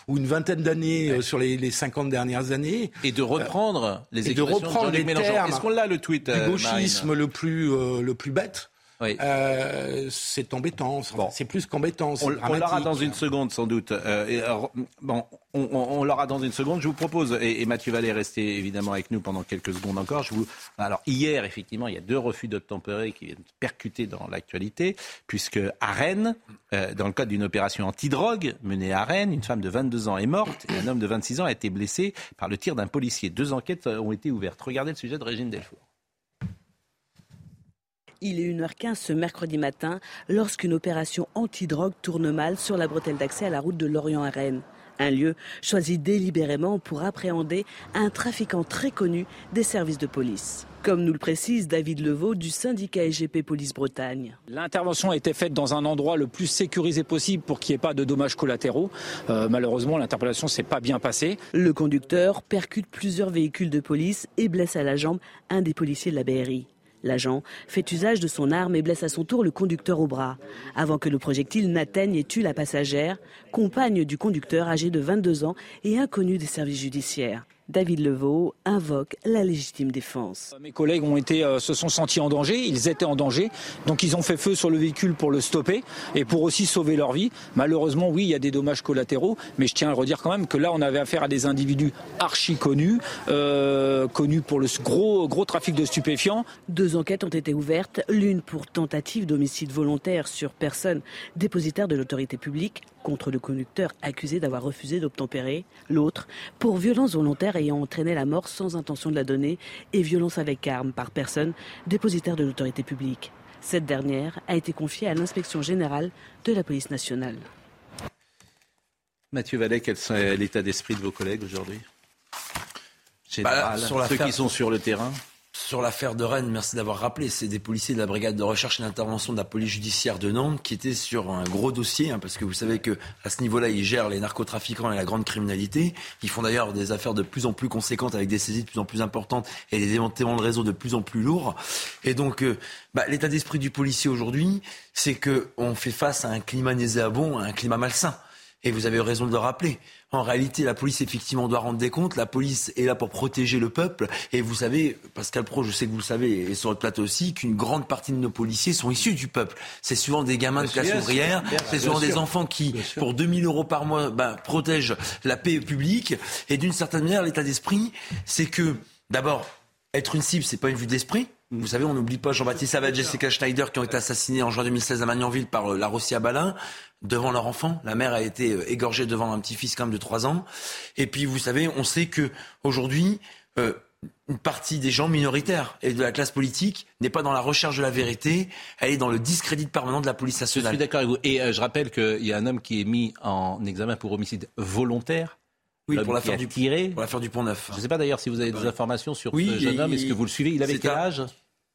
ou une vingtaine d'années sur les, les, 50 dernières années. Et de reprendre les et de reprendre les termes Est-ce qu'on l'a le tweet Du gauchisme le plus, le plus bête? Euh, c'est embêtant. C'est plus qu'embêtant. On, on l'aura dans une seconde, sans doute. Euh, bon, on, l'aura dans une seconde. Je vous propose, et, Mathieu Vallée rester évidemment avec nous pendant quelques secondes encore. Je vous, alors hier, effectivement, il y a deux refus d'obtempérer qui viennent percuter dans l'actualité, puisque à Rennes, euh, dans le cadre d'une opération anti-drogue menée à Rennes, une femme de 22 ans est morte et un homme de 26 ans a été blessé par le tir d'un policier. Deux enquêtes ont été ouvertes. Regardez le sujet de Régine Delfour. Il est 1h15 ce mercredi matin lorsqu'une opération anti-drogue tourne mal sur la bretelle d'accès à la route de Lorient à Rennes. Un lieu choisi délibérément pour appréhender un trafiquant très connu des services de police. Comme nous le précise David Levaux du syndicat SGP Police Bretagne. L'intervention a été faite dans un endroit le plus sécurisé possible pour qu'il n'y ait pas de dommages collatéraux. Euh, malheureusement, l'interpellation s'est pas bien passée. Le conducteur percute plusieurs véhicules de police et blesse à la jambe un des policiers de la BRI. L'agent fait usage de son arme et blesse à son tour le conducteur au bras, avant que le projectile n'atteigne et tue la passagère, compagne du conducteur âgé de 22 ans et inconnu des services judiciaires. David Levaux invoque la légitime défense. Mes collègues ont été, euh, se sont sentis en danger, ils étaient en danger, donc ils ont fait feu sur le véhicule pour le stopper et pour aussi sauver leur vie. Malheureusement, oui, il y a des dommages collatéraux, mais je tiens à redire quand même que là, on avait affaire à des individus archi connus, euh, connus pour le gros, gros trafic de stupéfiants. Deux enquêtes ont été ouvertes, l'une pour tentative d'homicide volontaire sur personne dépositaire de l'autorité publique contre le conducteur accusé d'avoir refusé d'obtempérer, l'autre pour violence volontaire ayant entraîné la mort sans intention de la donner et violence avec arme par personne dépositaire de l'autorité publique. Cette dernière a été confiée à l'inspection générale de la police nationale. Mathieu Vallet, quel est l'état d'esprit de vos collègues aujourd'hui? Bah, sur ceux qui sont sur le terrain? Sur l'affaire de Rennes, merci d'avoir rappelé, c'est des policiers de la brigade de recherche et d'intervention de la police judiciaire de Nantes qui étaient sur un gros dossier, hein, parce que vous savez que à ce niveau-là, ils gèrent les narcotrafiquants et la grande criminalité. Ils font d'ailleurs des affaires de plus en plus conséquentes avec des saisies de plus en plus importantes et des démantèlements de réseau de plus en plus lourds. Et donc, euh, bah, l'état d'esprit du policier aujourd'hui, c'est que on fait face à un climat nauséabond, à un climat malsain. Et vous avez raison de le rappeler. En réalité, la police, effectivement, doit rendre des comptes. La police est là pour protéger le peuple. Et vous savez, Pascal Pro, je sais que vous le savez, et sur le plateau aussi, qu'une grande partie de nos policiers sont issus du peuple. C'est souvent des gamins de classe ouvrière. C'est souvent des enfants qui, pour 2000 euros par mois, ben, protègent la paix publique. Et d'une certaine manière, l'état d'esprit, c'est que, d'abord, être une cible, c'est pas une vue d'esprit. Vous savez, on n'oublie pas Jean-Baptiste Savage et Jessica Schneider qui ont été assassinés en juin 2016 à Magnanville par euh, la Rossia Balin devant leur enfant. La mère a été euh, égorgée devant un petit-fils quand même de 3 ans. Et puis, vous savez, on sait que aujourd'hui, euh, une partie des gens minoritaires et de la classe politique n'est pas dans la recherche de la vérité, elle est dans le discrédit permanent de la police nationale. Je suis d'accord avec vous. Et je rappelle qu'il y a un homme qui est mis en examen pour homicide volontaire. Oui, pour l'affaire du, tiré. pour l'affaire du Pont Neuf. Je ne sais pas d'ailleurs si vous avez des informations sur ce jeune homme. Est-ce que vous le suivez? Il avait quel âge?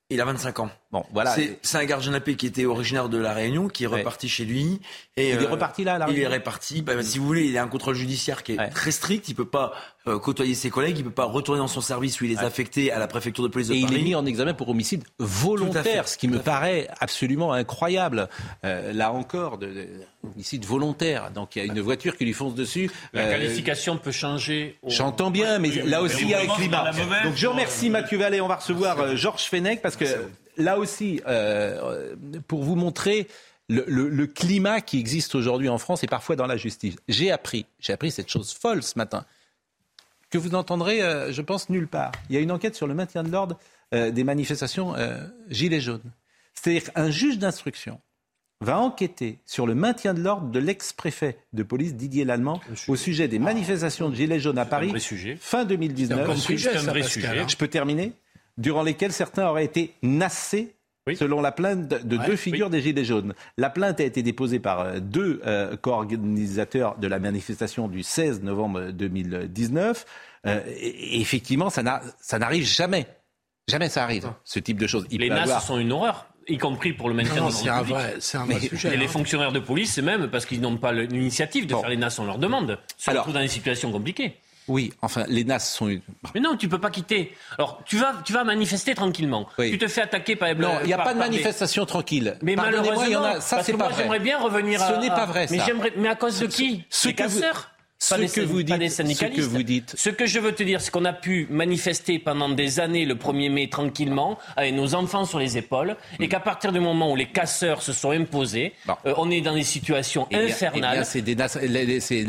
il a 25 ans. Bon, voilà. C'est un gardien de paix qui était originaire de la Réunion, qui est reparti chez lui. Et, il est euh, reparti là, à la Il est reparti. Bah, si vous voulez, il a un contrôle judiciaire qui est très strict. Il peut pas euh, côtoyer ses collègues. Il peut pas retourner dans son service où il est affecté à la préfecture de police de et Paris. il est mis en examen pour homicide volontaire, ce qui me paraît absolument incroyable. Euh, là encore, de, homicide volontaire. Donc il y a une voiture qui lui fonce dessus. La qualification peut changer. J'entends bien, mais là aussi il y a un climat. Donc je remercie Mathieu Vallée. On va recevoir Georges Fenech parce que là aussi, euh, pour vous montrer le, climat qui existe aujourd'hui en France et parfois dans la justice. J'ai appris, j'ai appris cette chose folle ce matin, que vous n'entendrez, euh, je pense, nulle part. Il y a une enquête sur le maintien de l'ordre euh, des manifestations Gilets jaunes. C'est-à-dire qu'un juge d'instruction va enquêter sur le maintien de l'ordre de l'ex-préfet de police Didier Lallemand au sujet des manifestations de Gilets jaunes à Paris fin 2019. C'est un vrai sujet. Je peux terminer durant lesquels certains auraient été nassés selon la plainte de deux figures des Gilets jaunes. La plainte a été déposée par euh, deux euh, co-organisateurs de la manifestation du 16 novembre 2019. Euh, et, effectivement, ça n'arrive jamais. Jamais ça arrive, ce type de choses. les nasses sont une horreur y compris pour le maintien de l'ordre C'est un vrai, c'est un vrai sujet. Et les hein. fonctionnaires de police, c'est même parce qu'ils n'ont pas l'initiative de faire les NAS, on leur demande, surtout dans des situations compliquées. Oui, enfin, les NAS sont. Mais non, tu peux pas quitter. Alors, tu vas, tu vas manifester tranquillement. Tu te fais attaquer par. Non, il n'y a pas de manifestation tranquille. Mais malheureusement, il y en a. Ça, c'est pas vrai. J'aimerais bien revenir. Ce n'est pas vrai. Mais j'aimerais. Mais à cause de qui? Ce Les casseurs ce que, vous dites, ce que vous dites. Ce que je veux te dire, c'est qu'on a pu manifester pendant des années le 1er mai tranquillement, avec nos enfants sur les épaules, et qu'à partir du moment où les casseurs se sont imposés, euh, on est dans des situations eh infernales. Eh c'est des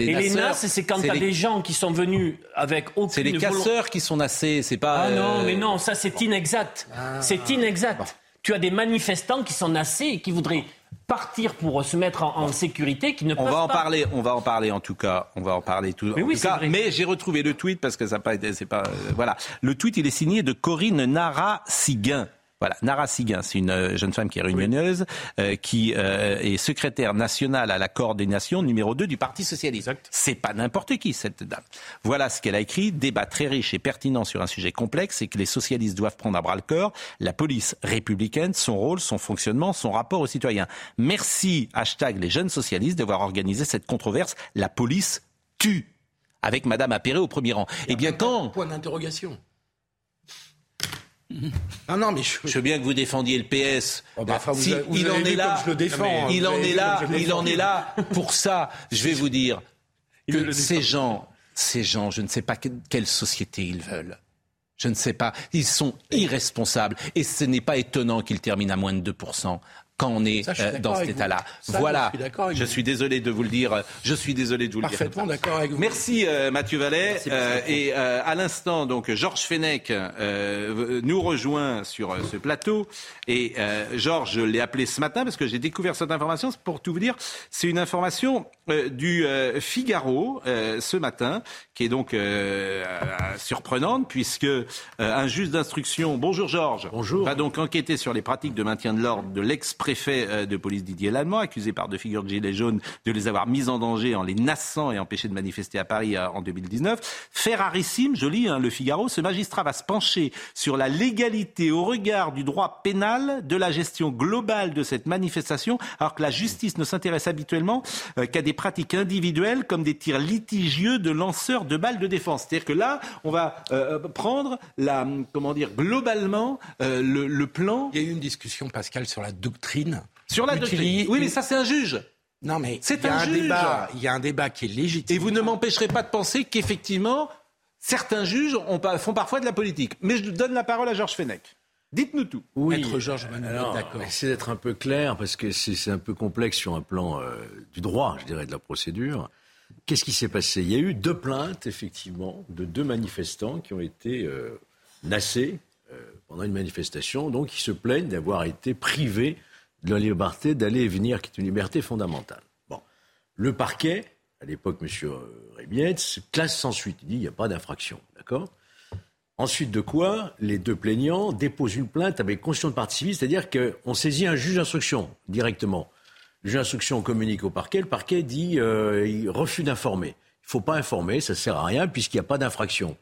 et les NAS, c'est quand tu as des gens qui sont venus avec aucune C'est les casseurs qui sont nassés, c'est pas. Ah non, euh, mais non, ça c'est inexact. Ah. C'est inexact. Tu as des manifestants qui sont nassés et qui voudraient partir pour se mettre en, sécurité qui ne on va en parler on va en parler en tout cas on va en parler tout, mais oui, cas, mais j'ai retrouvé le tweet parce que ça n'a pas été c'est pas euh, voilà. Le tweet il est signé de Corinne Nara Siguin voilà, Nara Siguin, c'est une euh, jeune femme qui est réunionneuse, euh, qui euh, est secrétaire nationale à la coordination numéro 2 du Parti socialiste. C'est pas n'importe qui cette dame. Voilà ce qu'elle a écrit, débat très riche et pertinent sur un sujet complexe et que les socialistes doivent prendre à bras le corps, la police républicaine, son rôle, son fonctionnement, son rapport aux citoyens. Merci hashtag les jeunes socialistes d'avoir organisé cette controverse. La police tue avec Madame Appéré au premier rang. Eh bien quand Point d'interrogation. Ah non, mais je... veux bien que vous défendiez le PS. Oh bah, il en est là. Je le défends. il en est là. Il en est là pour ça. Je vais vous dire que ces gens Ces gens, je ne sais pas quelle société ils veulent. Je ne sais pas. Ils sont irresponsables. Et ce n'est pas étonnant qu'ils terminent à moins de 2% quand on est euh, dans cet état-là. Voilà. Je suis, désolé de vous le dire. Je suis désolé de vous le dire. Parfaitement d'accord avec vous. Merci euh, Mathieu Vallet. Euh, et à l'instant, donc Georges Fenech nous rejoint sur ce plateau. Et Georges, je l'ai appelé ce matin parce que j'ai découvert cette information. Pour tout vous dire, c'est une information du Figaro ce matin qui est donc surprenante puisque un juge d'instruction, bonjour Georges, bonjour. va donc enquêter sur les pratiques de maintien de l'ordre de l'ex préfet euh, de police Didier Lallemand, accusé par deux figures de Gilets jaunes de les avoir mis en danger en les nassant et empêchés de manifester à Paris euh, en 2019. Fait rarissime, je lis hein, le Figaro, ce magistrat va se pencher sur la légalité au regard du droit pénal de la gestion globale de cette manifestation, alors que la justice ne s'intéresse habituellement euh, qu'à des pratiques individuelles comme des tirs litigieux de lanceurs de balles de défense. C'est-à-dire que là, on va prendre la, comment dire, globalement le, le plan. Il y a eu une discussion, Pascal, sur la doctrine sur la doctrine. Oui, mais ça, c'est un juge. Non, mais c'est un, débat. Il y a un débat qui est légitime. Et vous ne m'empêcherez pas de penser qu'effectivement, certains juges font parfois de la politique. Mais je donne la parole à Georges Fenech. Dites-nous tout. Oui, Maître Georges d'accord. C'est d'être un peu clair parce que c'est un peu complexe sur un plan euh, du droit, je dirais, de la procédure. Qu'est-ce qui s'est passé? Il y a eu deux plaintes, effectivement, de deux manifestants qui ont été euh, euh, pendant une manifestation, donc qui se plaignent d'avoir été privés de la liberté d'aller et venir, qui est une liberté fondamentale. Bon. Le parquet, à l'époque, M. Rébietz, classe sans suite. Il dit il n'y a pas d'infraction. D'accord? Ensuite de quoi, les deux plaignants déposent une plainte avec conscience de partie c'est-à-dire qu'on saisit un juge d'instruction directement. Juge d'instruction communique au parquet, le parquet dit euh, il refuse d'informer. Il ne faut pas informer, ça sert à rien puisqu'il n'y a pas d'infraction.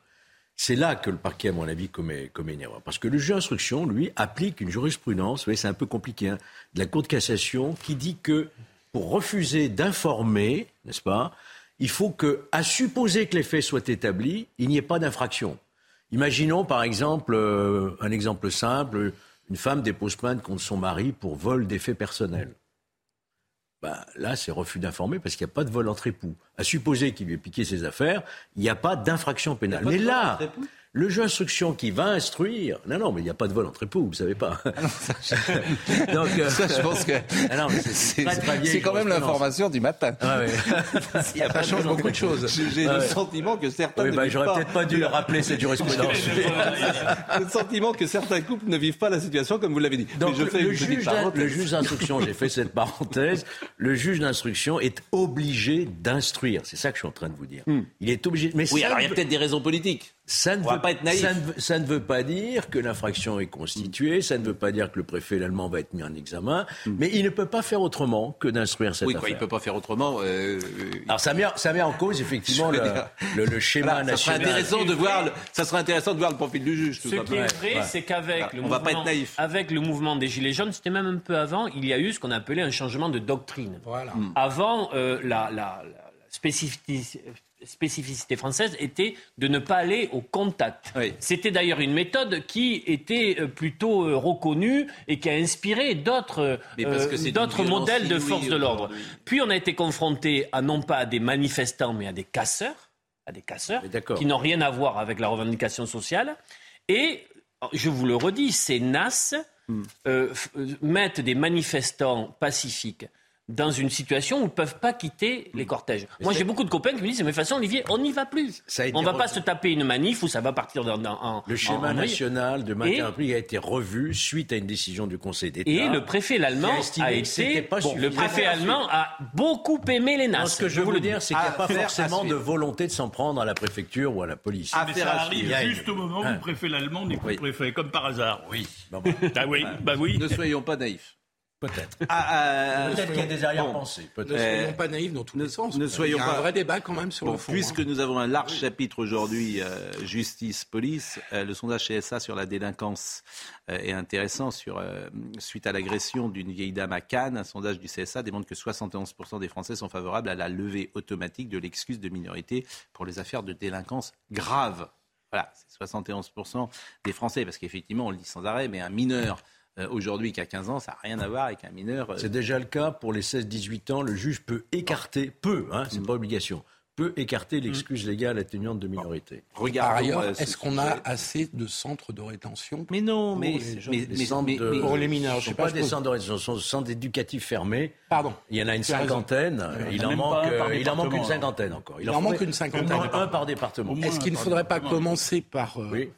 C'est là que le parquet, à mon avis, commet, commet une erreur. Parce que le juge d'instruction, lui, applique une jurisprudence, vous voyez, c'est un peu compliqué, hein, de la Cour de cassation, qui dit que pour refuser d'informer, n'est-ce pas, il faut que, à supposer que les faits soient établis, il n'y ait pas d'infraction. Imaginons, par exemple, euh, un exemple simple, une femme dépose plainte contre son mari pour vol d'effets personnels. Ben, là, c'est refus d'informer parce qu'il n'y a pas de vol entre époux. À supposer qu'il lui ait piqué ses affaires, il n'y a pas d'infraction pénale. Mais là, le juge d'instruction qui va instruire. Non, non, mais il n'y a pas de vol entre époux, vous ne savez pas. Ah ça, Donc, euh, ça, je pense que ah c'est quand même l'information du matin. Ah il a pas changé beaucoup de choses. J'ai le sentiment que certains. Oui, bah, J'aurais peut-être pas dû le rappeler cette jurisprudence. le sentiment que certains couples ne vivent pas la situation comme vous l'avez dit. Donc, je fais le, juge le juge d'instruction, j'ai fait cette parenthèse, le juge d'instruction est obligé d'instruire. C'est ça que je suis en train de vous dire. Hmm. Il est obligé. Mais oui, alors il y a peut-être des raisons politiques. Ça ne, veut, pas être naïf. Ça, ne, veut pas dire que l'infraction est constituée, ça ne veut pas dire que le préfet allemand va être mis en examen, hmm. mais il ne peut pas faire autrement que d'instruire cette oui, affaire. Oui, il ne peut pas faire autrement. Euh, Alors ça met, ça met en cause effectivement le, le, schéma national. Ça serait, intéressant de voir le, ça serait intéressant de voir le profil du juge. Ce qui est vrai, c'est qu'avec le, mouvement, avec le mouvement des Gilets jaunes, c'était même un peu avant, il y a eu ce qu'on appelait un changement de doctrine. Voilà. Avant, euh, la, la, la spécificité spécificité française était de ne pas aller au contact. C'était d'ailleurs une méthode qui était euh, plutôt euh, reconnue et qui a inspiré d'autres euh, modèles de force de l'ordre. Puis on a été confronté à non pas à des manifestants mais à des casseurs, à des casseurs qui n'ont rien à voir avec la revendication sociale. Et je vous le redis, ces NAS hmm. mettent des manifestants pacifiques dans une situation où ils ne peuvent pas quitter les cortèges. Moi, j'ai beaucoup de copains qui me disent, mais de toute façon, Olivier, on n'y va plus. on ne va pas se taper une manif où ça va partir dans, en... Le schéma national de maintien à prix a été revu suite à une décision du Conseil d'État. Et le préfet allemand a, été... le préfet allemand a beaucoup aimé les NAS. ce que je veux vous dire, c'est qu'il n'y a pas forcément de volonté de s'en prendre à la préfecture ou à la police. Mais ça arrive juste au moment où le préfet allemand n'est plus préfet, comme par hasard. Oui. Bah, oui, bah oui. Ne soyons pas naïfs. Peut-être. Ah, ah, ah, Peut-être qu'il y a des arrière-pensées. ne soyons pas naïfs dans tous les sens. Ne soyons Il y a un vrai débat quand même sur le fond. Puisque hein. nous avons un large chapitre aujourd'hui, euh, justice-police, euh, le sondage CSA sur la délinquance euh, est intéressant. Sur, suite à l'agression d'une vieille dame à Cannes, un sondage du CSA démontre que 71% des Français sont favorables à la levée automatique de l'excuse de minorité pour les affaires de délinquance grave. Voilà, c'est 71% des Français, parce qu'effectivement, on le dit sans arrêt, mais un mineur aujourd'hui qui a 15 ans, ça n'a rien à voir avec un mineur. Euh, c'est déjà le cas pour les 16-18 ans. Le juge peut écarter, peut, hein, c'est pas obligation, peut écarter l'excuse légale atténuante de minorité. Par ailleurs, est-ce qu'on a assez de centres de rétention Mais non, mais, mais, de, pour les mineurs, je sais pas, pas des centres de rétention, ce sont des centres éducatifs fermés. Pardon. Il y en a une cinquantaine. Il, en manque, il en manque une cinquantaine encore. Il, en, manque une cinquantaine. Un par département. Est-ce qu'il ne faudrait pas commencer par euh,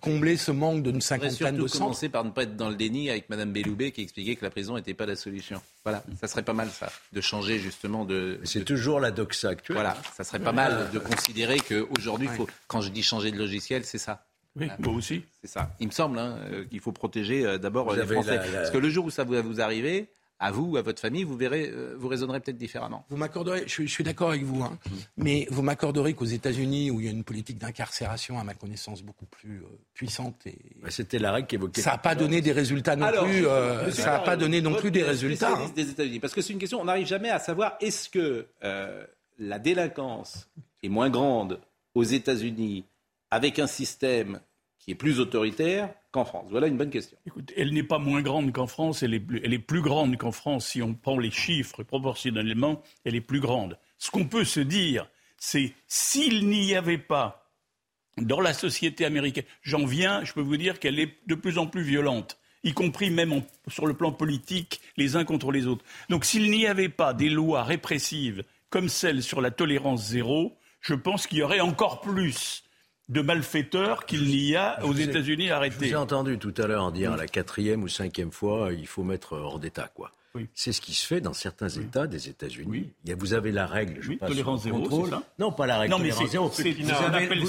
combler ce manque d'une cinquantaine de centres. commencer par ne pas être dans le déni avec Mme Belloubet qui expliquait que la prison n'était pas la solution. Voilà, ça serait pas mal ça, de changer justement de... C'est toujours la doxa actuelle. Voilà, ça serait pas mal de considérer qu'aujourd'hui, faut, quand je dis changer de logiciel, c'est ça. Oui, moi aussi. C'est ça. Il me semble hein, euh, qu'il faut protéger euh, d'abord les Français. Parce que le jour où ça va vous arriver, à vous, à votre famille, vous verrez, euh, vous raisonnerez peut-être différemment. Vous m'accorderez, je, suis d'accord avec vous, hein, mais vous m'accorderez qu'aux États-Unis, où il y a une politique d'incarcération, à ma connaissance, beaucoup plus euh, puissante et c'était la règle qui évoquait. Ça n'a pas donné des résultats non plus. Euh, ça n'a pas donné non plus des résultats. Hein. Des États-Unis, parce que c'est une question. On n'arrive jamais à savoir est-ce que la délinquance est moins grande aux États-Unis avec un système qui est plus autoritaire qu'en France Voilà une bonne question. Elle n'est pas moins grande qu'en France, elle est, elle est plus grande qu'en France. Si on prend les chiffres proportionnellement, elle est plus grande. Ce qu'on peut se dire, c'est s'il n'y avait pas dans la société américaine, j'en viens, je peux vous dire qu'elle est de plus en plus violente y compris même sur le plan politique, les uns contre les autres. Donc s'il n'y avait pas des lois répressives comme celle sur la tolérance zéro, je pense qu'il y aurait encore plus de malfaiteurs qu'il n'y a aux États-Unis arrêtés. J'ai entendu tout à l'heure dire à la quatrième ou cinquième fois, il faut mettre hors d'état, quoi. C'est ce qui se fait dans certains États des États-Unis. Vous avez la règle, je passe tolérance zéro, contrôle. Non, pas la règle non, mais tolérance zéro.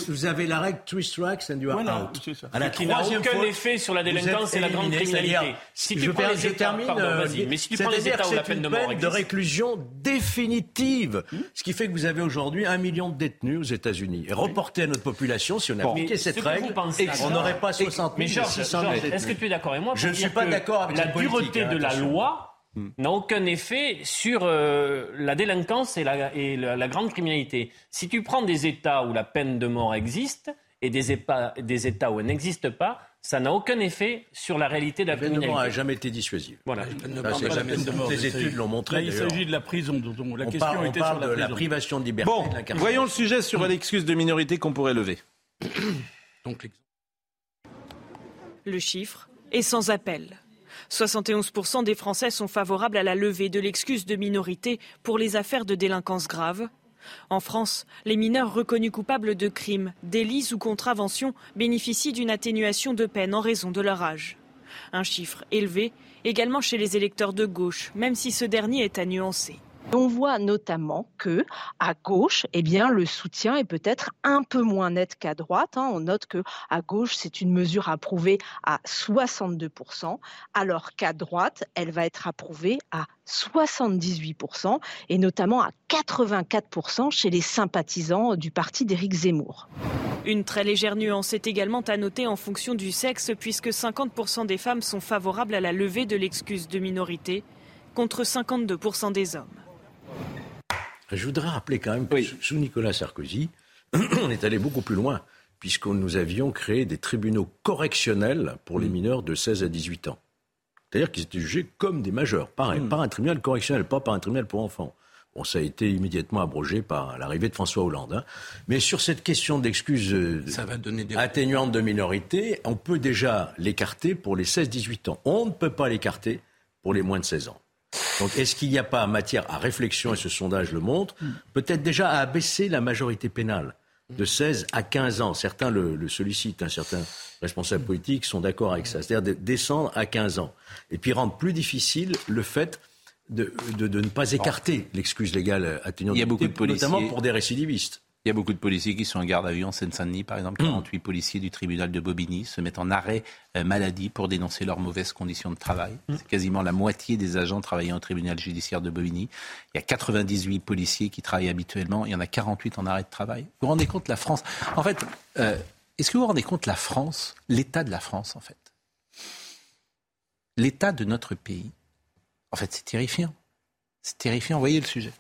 Vous avez, la règle three strikes and you are out. À la qui n'a aucun effet sur la délinquance et la grande criminalité. Si tu prends les États, pardon, euh, mais si tu prends les États où la peine de mort de réclusion définitive. Hmm ce qui fait que vous avez aujourd'hui un million de détenus aux États-Unis. Et reporté à notre population, si on appliquait cette règle, on n'aurait pas 60 000, 600 000 détenus. Est-ce que tu es d'accord avec moi Je ne suis pas d'accord avec la dureté de la loi. N'a aucun effet sur euh, la délinquance et, la, et la, grande criminalité. Si tu prends des États où la peine de mort existe et des, des États où elle n'existe pas, ça n'a aucun effet sur la réalité de la, criminalité. La peine de mort n'a jamais été dissuasive. Voilà. Les études l'ont montré. il s'agit de la prison. Dont la question on était parle sur la, de la privation de liberté. Bon, voyons le sujet sur l'excuse de minorité qu'on pourrait lever. Donc, le chiffre est sans appel. 71% des Français sont favorables à la levée de l'excuse de minorité pour les affaires de délinquance grave. En France, les mineurs reconnus coupables de crimes, délits ou contraventions bénéficient d'une atténuation de peine en raison de leur âge. Un chiffre élevé également chez les électeurs de gauche, même si ce dernier est à nuancer. On voit notamment que à gauche, eh bien, le soutien est peut-être un peu moins net qu'à droite. Hein. On note que à gauche, c'est une mesure approuvée à 62%, alors qu'à droite, elle va être approuvée à 78% et notamment à 84% chez les sympathisants du parti d'Éric Zemmour. Une très légère nuance est également à noter en fonction du sexe, puisque 50% des femmes sont favorables à la levée de l'excuse de minorité, contre 52% des hommes. Je voudrais rappeler quand même que sous Nicolas Sarkozy, on est allé beaucoup plus loin, puisque nous avions créé des tribunaux correctionnels pour les mm. mineurs de 16 à 18 ans. C'est-à-dire qu'ils étaient jugés comme des majeurs, pareil, mm. par un tribunal correctionnel, pas par un tribunal pour enfants. Bon, ça a été immédiatement abrogé par l'arrivée de François Hollande. Hein. Mais sur cette question d'excuses euh, atténuantes de minorité, on peut déjà l'écarter pour les 16-18 ans. On ne peut pas l'écarter pour les moins de 16 ans. Donc est-ce qu'il n'y a pas matière à réflexion, et ce sondage le montre, peut-être déjà à abaisser la majorité pénale de 16 à 15 ans? Certains le, sollicitent, hein, certains responsables politiques sont d'accord avec ça, c'est-à-dire de descendre à 15 ans. Et puis rendre plus difficile le fait de, ne pas écarter l'excuse légale atténuante, Il y a beaucoup de policiers. notamment pour des récidivistes. Il y a beaucoup de policiers qui sont en garde à vue en Seine-Saint-Denis, par exemple. 48 mmh. policiers du tribunal de Bobigny se mettent en arrêt euh, maladie pour dénoncer leurs mauvaises conditions de travail. Mmh. C'est quasiment la moitié des agents travaillant au tribunal judiciaire de Bobigny. Il y a 98 policiers qui travaillent habituellement. Il y en a 48 en arrêt de travail. Vous vous rendez compte, la France? En fait, euh, est-ce que vous vous rendez compte, la France, l'état de la France, en fait? L'état de notre pays, en fait, c'est terrifiant. C'est terrifiant. Voyez le sujet.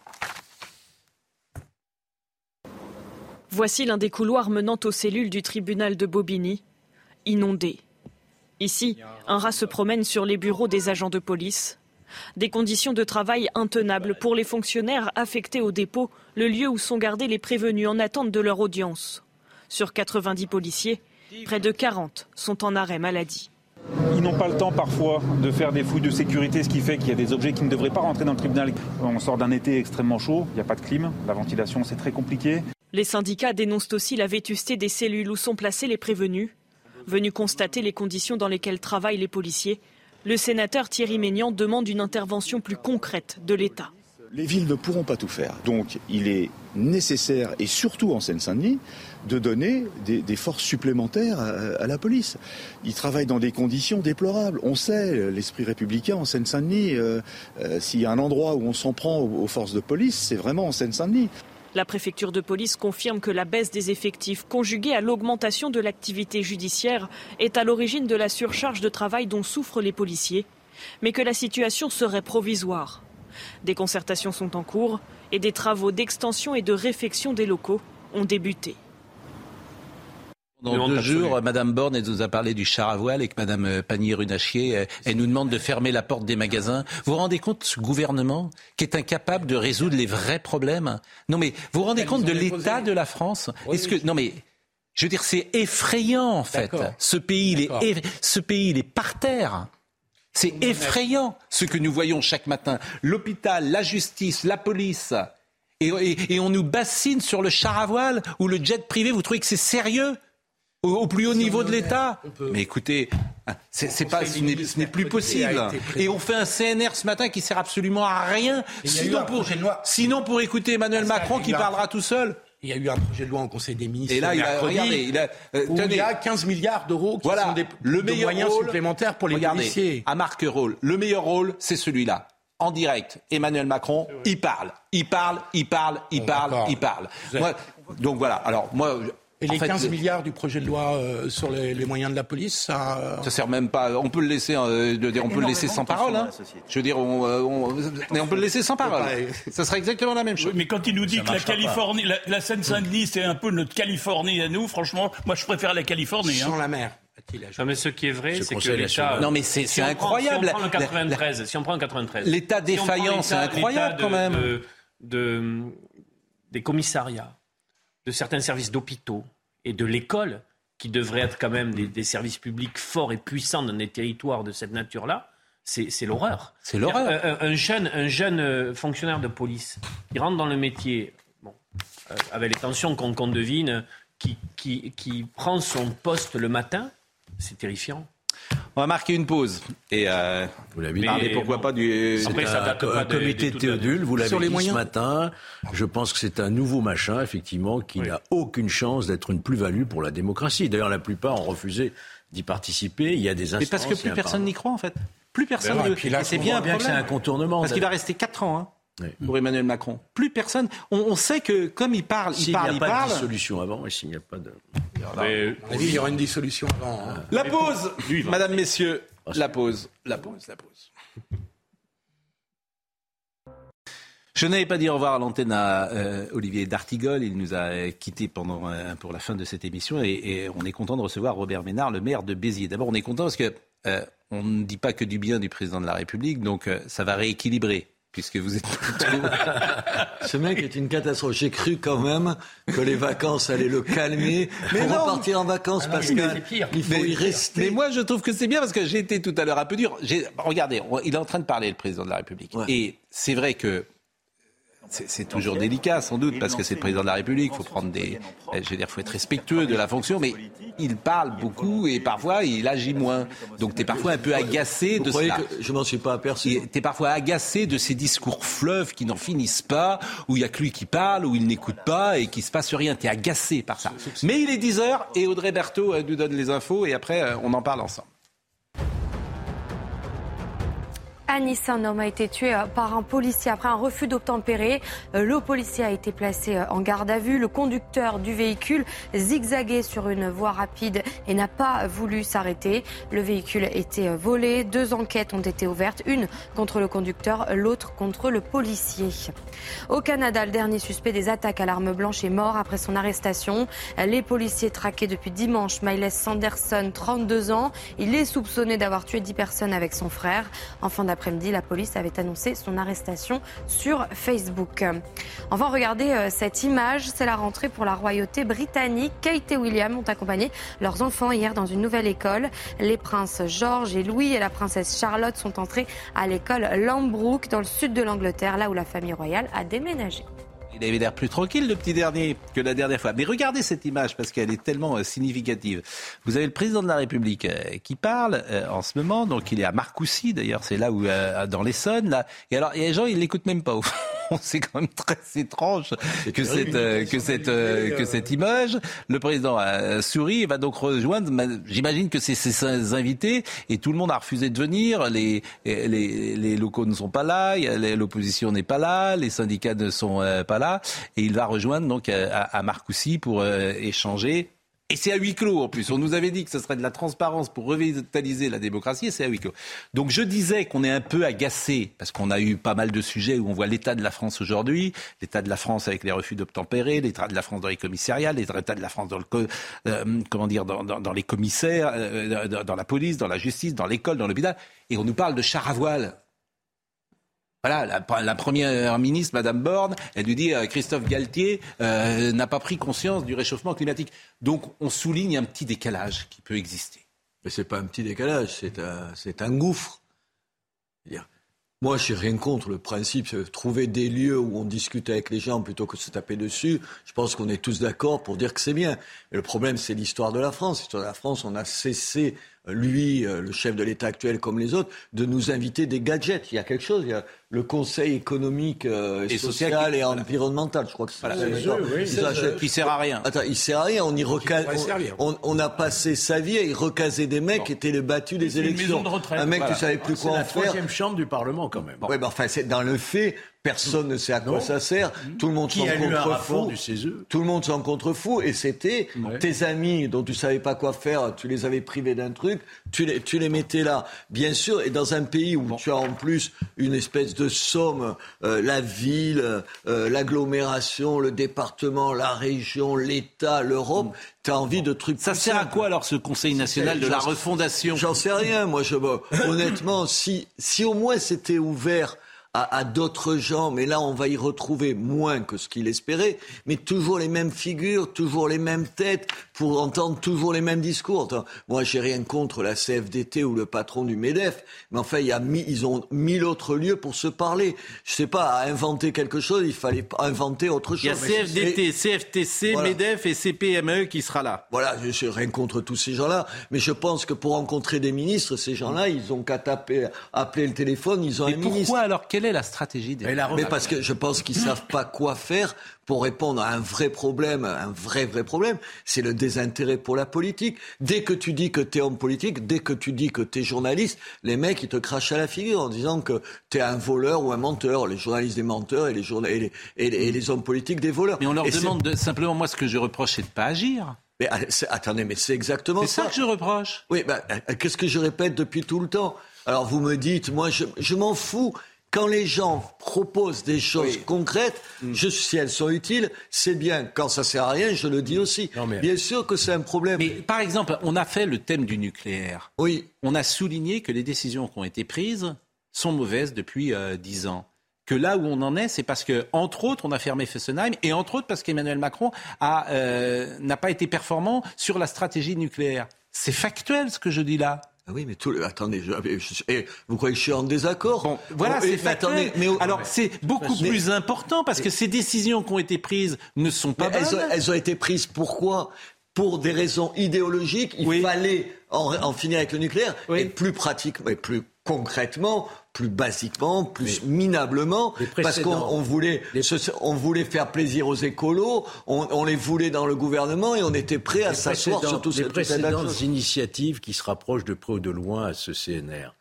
Voici l'un des couloirs menant aux cellules du tribunal de Bobigny, inondé. Ici, un rat se promène sur les bureaux des agents de police. Des conditions de travail intenables pour les fonctionnaires affectés au dépôt, le lieu où sont gardés les prévenus en attente de leur audience. Sur 90 policiers, près de 40 sont en arrêt maladie. Ils n'ont pas le temps parfois de faire des fouilles de sécurité, ce qui fait qu'il y a des objets qui ne devraient pas rentrer dans le tribunal. On sort d'un été extrêmement chaud, il n'y a pas de clim, la ventilation c'est très compliqué. Les syndicats dénoncent aussi la vétusté des cellules où sont placés les prévenus. Venu constater les conditions dans lesquelles travaillent les policiers, le sénateur Thierry Ménian demande une intervention plus concrète de l'État. Les villes ne pourront pas tout faire. Donc il est nécessaire, et surtout en Seine-Saint-Denis, de donner des, forces supplémentaires à, la police. Ils travaillent dans des conditions déplorables. On sait, l'esprit républicain en Seine-Saint-Denis, euh, euh, s'il y a un endroit où on s'en prend aux, aux forces de police, c'est vraiment en Seine-Saint-Denis. La préfecture de police confirme que la baisse des effectifs, conjuguée à l'augmentation de l'activité judiciaire, est à l'origine de la surcharge de travail dont souffrent les policiers, mais que la situation serait provisoire. Des concertations sont en cours et des travaux d'extension et de réfection des locaux ont débuté. Dans deux jours, Madame Borne elle nous a parlé du char à voile et que Madame euh, Pannier-Runachier, euh, elle nous demande de fermer la porte des magasins. Vous vous rendez compte, ce gouvernement qui est incapable de résoudre les vrais problèmes? Non mais, vous vous rendez compte de l'état de la France? Est-ce que non mais, je veux dire, c'est effrayant en fait. Ce pays, il est, ce pays, il est par terre. C'est effrayant ce que nous voyons chaque matin. L'hôpital, la justice, la police. Et, on nous bassine sur le char à voile ou le jet privé. Vous trouvez que c'est sérieux? Au, plus haut niveau de l'État Mais écoutez, c'est pas, ce n'est plus possible. Et on fait un CNR ce matin qui sert absolument à rien. Sinon pour, sinon pour écouter Emmanuel Macron qui parlera tout seul. Il y a eu un projet de loi en Conseil des ministres. Et là, il, a, regardez, il, a, euh, il y a 15 milliards d'euros qui sont des le de moyens supplémentaires pour les regardez, policiers. À Marc Rôle, le meilleur rôle, c'est celui-là. En direct, Emmanuel Macron, il parle, il parle, il parle, il parle, il parle. Moi, donc voilà. Alors moi, et les 15 milliards du projet de loi euh, sur les, moyens de la police, ça. Euh, ça sert même pas. On peut le laisser, euh, on peut le laisser sans parole. Hein. Je veux dire, on, on, on, peut le laisser sans parole. ça serait exactement la même chose. mais quand il nous dit que la Californie, la, Seine-Saint-Denis, c'est un peu notre Californie à nous, franchement, moi je préfère la Californie. Sans hein. la mer. Non, mais ce qui est vrai, c'est que l'État. Non, mais c'est incroyable. si on prend le 93, si on prend 93. L'État défaillant, c'est incroyable quand même. de, des commissariats de certains services d'hôpitaux et de l'école, qui devraient être quand même des, services publics forts et puissants dans des territoires de cette nature-là, c'est l'horreur. C'est l'horreur. Un, jeune, un jeune euh, fonctionnaire de police qui rentre dans le métier, bon, euh, avec les tensions qu'on devine, qui, qui, qui prend son poste le matin, c'est terrifiant. On va marquer une pause. Et euh, vous l'avez dit. pourquoi pas du Après, ça un, comité de Théodule, vous l'avez dit ce matin. Je pense que c'est un nouveau machin, effectivement, qui n'a aucune chance d'être une plus-value pour la démocratie. D'ailleurs, la plupart ont refusé d'y participer. Il y a des instances. Mais parce que plus personne n'y croit, en fait. Plus personne. Ben c'est bien, bien que c'est un contournement. Parce qu'il va rester 4 ans. Hein pour Emmanuel Macron. Plus personne. On, sait que comme il parle, il parle, il parle. S'il n'y a pas de dissolution avant, et s'il n'y a pas de. Il y aura une dissolution avant. Hein. La pause, Madame, Messieurs, la pause, la pause, la pause. Je n'avais pas dit au revoir à l'antenne à euh, Olivier D'Artigol. Il nous a quittés pendant, euh, pour la fin de cette émission et, on est content de recevoir Robert Ménard, le maire de Béziers. D'abord, on est content parce que euh, on ne dit pas que du bien du président de la République, donc ça va rééquilibrer puisque vous êtes Ce mec est une catastrophe. J'ai cru quand même que les vacances allaient le calmer mais pour repartir en vacances ah parce qu'il faut y rester. Mais moi, je trouve que c'est bien parce que j'ai été tout à l'heure un peu dur. Regardez, il est en train de parler, le président de la République. Et c'est vrai que c'est toujours délicat, sans doute, parce que c'est le président de la République. Il faut prendre des, je veux dire, faut être respectueux de la fonction, mais il parle beaucoup et parfois il agit moins. Donc tu es parfois un peu agacé de cela. Que je m'en suis pas aperçu? Tu es parfois agacé de ces discours fleuves qui n'en finissent pas, où il y a que lui qui parle, où il n'écoute pas et qui se passe rien. Tu es agacé par ça. Mais il est 10 heures et Audrey Berthaud nous donne les infos et après euh, on en parle ensemble. À Nice, un homme a été tué euh, par un policier après un refus d'obtempérer. Euh, le policier a été placé euh, en garde à vue. Le conducteur du véhicule zigzaguait sur une voie rapide et n'a pas voulu s'arrêter. Le véhicule était volé. Deux enquêtes ont été ouvertes, une contre le conducteur, l'autre contre le policier. Au Canada, le dernier suspect des attaques à l'arme blanche est mort après son arrestation. Les policiers traqués depuis dimanche, Miles Sanderson, 32 ans. Il est soupçonné d'avoir tué 10 personnes avec son frère. En fin après-midi, la police avait annoncé son arrestation sur Facebook. Enfin, regardez euh, cette image. C'est la rentrée pour la royauté britannique. Kate et William ont accompagné leurs enfants hier dans une nouvelle école. Les princes George et Louis et la princesse Charlotte sont entrés à l'école Lambrook dans le sud de l'Angleterre, là où la famille royale a déménagé. Il avait l'air plus tranquille, le petit dernier, que la dernière fois. Mais regardez cette image parce qu'elle est tellement euh, significative. Vous avez le président de la République euh, qui parle euh, en ce moment. Donc il est à Marcoussis, d'ailleurs, c'est là où, dans l'Essonne. Là. Et alors, il y a des gens, ils l'écoutent même pas. Au c'est quand même très étrange que cette, que cette, que cette image. Le président a souri et va donc rejoindre. J'imagine que c'est ses invités et tout le monde a refusé de venir. Les, les, les locaux ne sont pas là, l'opposition n'est pas là, les syndicats ne sont pas là et il va rejoindre donc euh, à, à pour euh, échanger et c'est à huis clos en plus. On nous avait dit que ce serait de la transparence pour revitaliser la démocratie et c'est à huis clos. Donc je disais qu'on est un peu agacé parce qu'on a eu pas mal de sujets où on voit l'état de la France aujourd'hui, l'état de la France avec les refus d'obtempérer, l'état de la France dans les commissariats, l'état de la France dans le euh, comment dire dans, dans, les commissaires, dans la police, dans la justice, dans l'école, dans l'hôpital. Et on nous parle de char à voile. Voilà, la, première ministre, Madame Borne, elle lui dit euh, Christophe Galtier euh, n'a pas pris conscience du réchauffement climatique. Donc on souligne un petit décalage qui peut exister. Mais c'est pas un petit décalage, c'est un, gouffre. Moi, j'ai rien contre le principe, c'est trouver des lieux où on discute avec les gens plutôt que de se taper dessus. Je pense qu'on est tous d'accord pour dire que c'est bien. Mais le problème, c'est l'histoire de la France. L'histoire de la France, on a cessé lui, euh, le chef de l'État actuel comme les autres, de nous inviter des gadgets. Il y a quelque chose, il y a le Conseil économique euh, et, social, et environnemental, je crois que c'est ça. Qui sert à rien. Attends, il sert à rien. On y on, a passé sa vie à y recaser des mecs qui étaient les battus des élections. Un mec, tu savais plus quoi en faire. C'est la troisième chambre du Parlement quand même. Oui, mais enfin, c'est dans le fait. Personne ne sait à quoi ça sert. Tout le monde s'en contrefou. E? Tout le monde s'en contrefou. Et c'était tes amis dont tu savais pas quoi faire. Tu les avais privés d'un truc. Tu les, tu les mettais là. Bien sûr. Et dans un pays où tu as en plus une espèce de somme, euh, la ville, euh, l'agglomération, le département, la région, l'État, l'Europe, mm. tu as envie de trucs. Ça sert à quoi alors ce Conseil national de la refondation? J'en sais rien. Moi, je, honnêtement, si, si au moins c'était ouvert à, d'autres gens, mais là on va y retrouver moins que ce qu'il espérait, mais toujours les mêmes figures, toujours les mêmes têtes, pour entendre toujours les mêmes discours. moi j'ai rien contre la CFDT ou le patron du MEDEF, mais enfin il y a ils ont mille autres lieux pour se parler. Je sais pas, à inventer quelque chose, il fallait inventer autre chose. Il y a CFDT, CFTC, MEDEF et CPME qui sera là. Voilà, je n'ai rien contre tous ces gens-là, mais je pense que pour rencontrer des ministres, ces gens-là, ils ont qu'à taper, appeler le téléphone, ils ont un pourquoi ministre. alors quelle est la stratégie des... Mais, parce que je pense qu'ils savent pas quoi faire pour répondre à un vrai problème, un vrai vrai problème, c'est le désintérêt pour la politique. Dès que tu dis que tu es homme politique, dès que tu dis que tu es journaliste, les mecs ils te crachent à la figure en disant que tu es un voleur ou un menteur. Les journalistes des menteurs et les, et et les, hommes politiques des voleurs. Mais on leur demande de, simplement, moi ce que je reproche c'est de pas agir. Mais ah, attendez, mais c'est exactement ça. C'est ça que je reproche. Oui, euh, qu'est-ce que je répète depuis tout le temps? Alors vous me dites, moi je, je m'en fous quand les gens proposent des choses concrètes, mm. je, si elles sont utiles, c'est bien. Quand ça sert à rien, je le dis mm. aussi. Bien sûr que c'est un problème. Mais par exemple, on a fait le thème du nucléaire. Oui. On a souligné que les décisions qui ont été prises sont mauvaises depuis euh, dix ans. Que là où on en est, c'est parce que, entre autres, on a fermé Fessenheim et entre autres parce qu'Emmanuel Macron euh, n'a pas été performant sur la stratégie nucléaire. C'est factuel ce que je dis là. Ah oui, mais tout le... attendez, vous croyez que je suis en désaccord Voilà, c'est attendez, mais alors c'est beaucoup plus important parce que ces décisions qui ont été prises ne sont pas bonnes. Elles ont, été prises pourquoi? Pour des raisons idéologiques. Il fallait en, finir avec le nucléaire et plus pratique, mais plus concrètement, plus basiquement, plus minablement, parce qu'on voulait, on voulait faire plaisir aux écolos, on, les voulait dans le gouvernement et on était prêt à s'asseoir sur toutes ces précédentes initiatives qui se rapprochent de près ou de loin à ce CNR.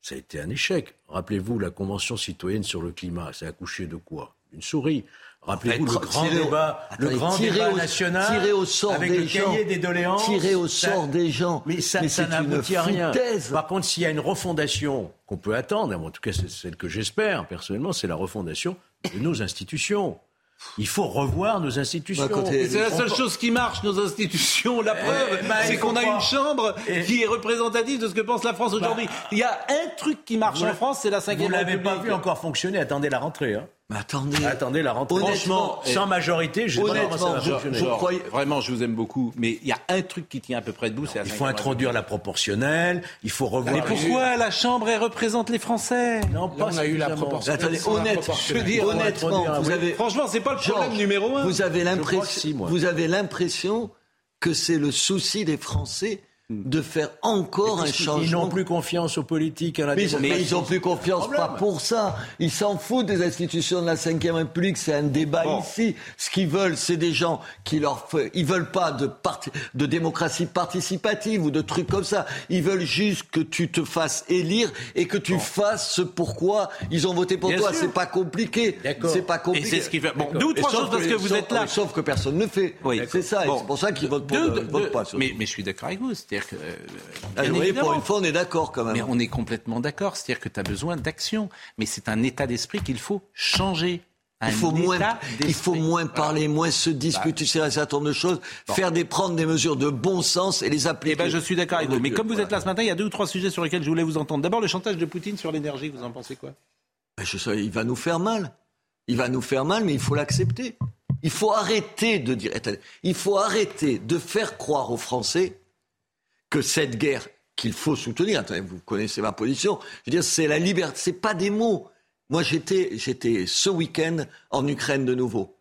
Ça a été un échec. Rappelez-vous la Convention citoyenne sur le climat. Ça a accouché de quoi? Une souris. Rappelez-vous le grand débat, le grand débat national tiré au sort avec des le cahier des doléances. Tiré au sort des gens. Mais ça, ça n'aboutit à rien. Par contre, s'il y a une refondation qu'on peut attendre, en tout cas c'est celle que j'espère personnellement, c'est la refondation de nos institutions. Il faut revoir nos institutions. Bah, c'est la seule chose qui marche, nos institutions. La eh, preuve, bah, c'est qu'on a une chambre qui est représentative de ce que pense la France aujourd'hui. Bah, il y a un truc qui marche en France, c'est la cinquième République. Vous l'avez pas vu encore fonctionner. Attendez la rentrée. Hein. Mais attendez, attendez la rentrée. Franchement, sans majorité, je honnêtement, je, je croyais, vraiment, je vous aime beaucoup, mais il y a un truc qui tient à peu près debout, c'est Il faut introduire la proportionnelle, il faut revoir. Mais pourquoi la Chambre elle représente les Français Non, pas on a eu la proportionnelle. Attendez, honnête, je veux dire, honnêtement, vous avez, franchement, c'est pas le problème numéro un. Vous avez l'impression, vous avez l'impression que c'est le souci des Français de faire encore un changement. Ils n'ont plus confiance aux politiques, à la mais, mais ils n'ont plus confiance pas pour ça. Ils s'en foutent des institutions de la Ve République. C'est un débat ici. Ce qu'ils veulent, c'est des gens qui leur, ils veulent pas de de démocratie participative ou de trucs comme ça. Ils veulent juste que tu te fasses élire et que tu fasses ce pourquoi ils ont voté pour toi. C'est pas compliqué. C'est pas compliqué. Et c'est ce qui fait. Bon, deux ou trois choses parce que, vous êtes là. Sauf que personne ne fait. Oui. C'est ça. C'est pour ça qu'ils votent, votent pas. Mais, mais je suis d'accord avec vous. C'est-à-dire que. Euh, pour une fois, on est d'accord quand même. Mais on est complètement d'accord. C'est-à-dire que tu as besoin d'action. Mais c'est un état d'esprit qu'il faut changer. il faut, moins, il faut moins parler, moins se disputer sur un certain nombre de choses, faire des, prendre des mesures de bon sens et les appliquer. Eh ben, je suis d'accord avec vous. Mais comme vous êtes là ce matin, il y a deux ou trois sujets sur lesquels je voulais vous entendre. D'abord, le chantage de Poutine sur l'énergie, vous en pensez quoi? Ben, je sais, Il va nous faire mal. Il va nous faire mal, mais il faut l'accepter. Il faut arrêter de dire. Il faut arrêter de faire croire aux Français cette guerre qu'il faut soutenir, attendez, vous connaissez ma position, je veux dire, c'est la liberté, c'est pas des mots. Moi, j'étais, j'étais ce week-end en Ukraine de nouveau.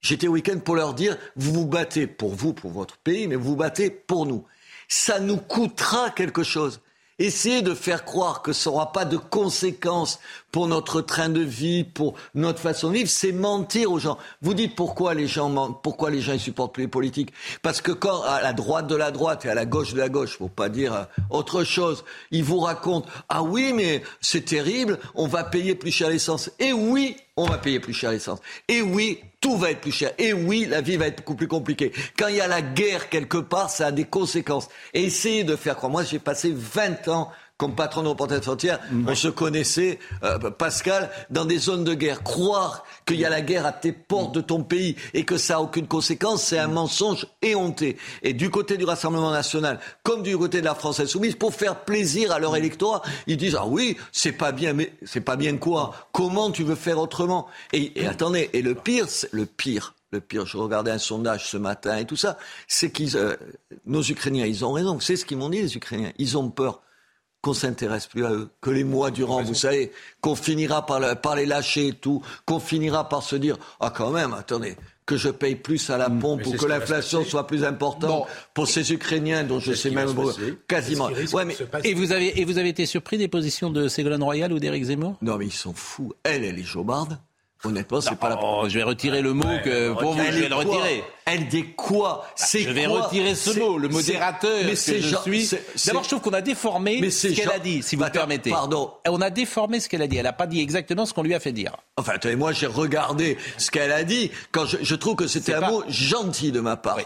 J'étais au week-end pour leur dire, vous vous battez pour vous, pour votre pays, mais vous vous battez pour nous. Ça nous coûtera quelque chose. Essayez de faire croire que ça n'aura pas de conséquences pour notre train de vie, pour notre façon de vivre, c'est mentir aux gens. Vous dites pourquoi les gens mentent, pourquoi les gens ne supportent plus les politiques? Parce que quand à la droite de la droite et à la gauche de la gauche, faut pas dire euh, autre chose, ils vous racontent ah oui mais c'est terrible, on va payer plus cher l'essence. Et oui, on va payer plus cher l'essence. Et oui, tout va être plus cher. Et oui, la vie va être beaucoup plus compliquée. Quand il y a la guerre quelque part, ça a des conséquences. Et essayez de faire croire. Moi, j'ai passé 20 ans comme patron de Reporters frontières, on se connaissait, euh, Pascal, dans des zones de guerre. Croire qu'il y a la guerre à tes portes de ton pays et que ça n'a aucune conséquence, c'est un mensonge éhonté. Et du côté du Rassemblement national, comme du côté de la France insoumise, pour faire plaisir à leur électorat, ils disent ah oui, c'est pas bien, mais c'est pas bien quoi Comment tu veux faire autrement? Et, attendez, et le pire, le pire, le pire, je regardais un sondage ce matin et tout ça, c'est qu'ils, euh, nos Ukrainiens, ils ont raison. C'est ce qu'ils m'ont dit les Ukrainiens. Ils ont peur qu'on s'intéresse plus à eux, que les mois durant, vous savez, qu'on finira par, les lâcher et tout, qu'on finira par se dire, ah quand même, attendez, que je paye plus à la mm. pompe ou que l'inflation soit plus importante pour ces Ukrainiens dont je sais même quasiment. et vous avez et vous avez été surpris des positions de Ségolène Royal ou d'Éric Zemmour? Non mais ils sont fous. Elle, elle est jobarde. Honnêtement, c'est pas la. Oh, je vais retirer le mot que pour vous, je vais le retirer. Elle dit quoi? Bah, C'est Je vais retirer ce mot, le modérateur mais que je suis. D'abord, je trouve qu'on a déformé ce qu'elle a dit, si vous permettez. Pardon. On a déformé ce qu'elle a dit. Elle n'a pas dit exactement ce qu'on lui a fait dire. Enfin, attendez, moi, j'ai regardé ce qu'elle a dit. Quand je, trouve que c'était un mot gentil de ma part.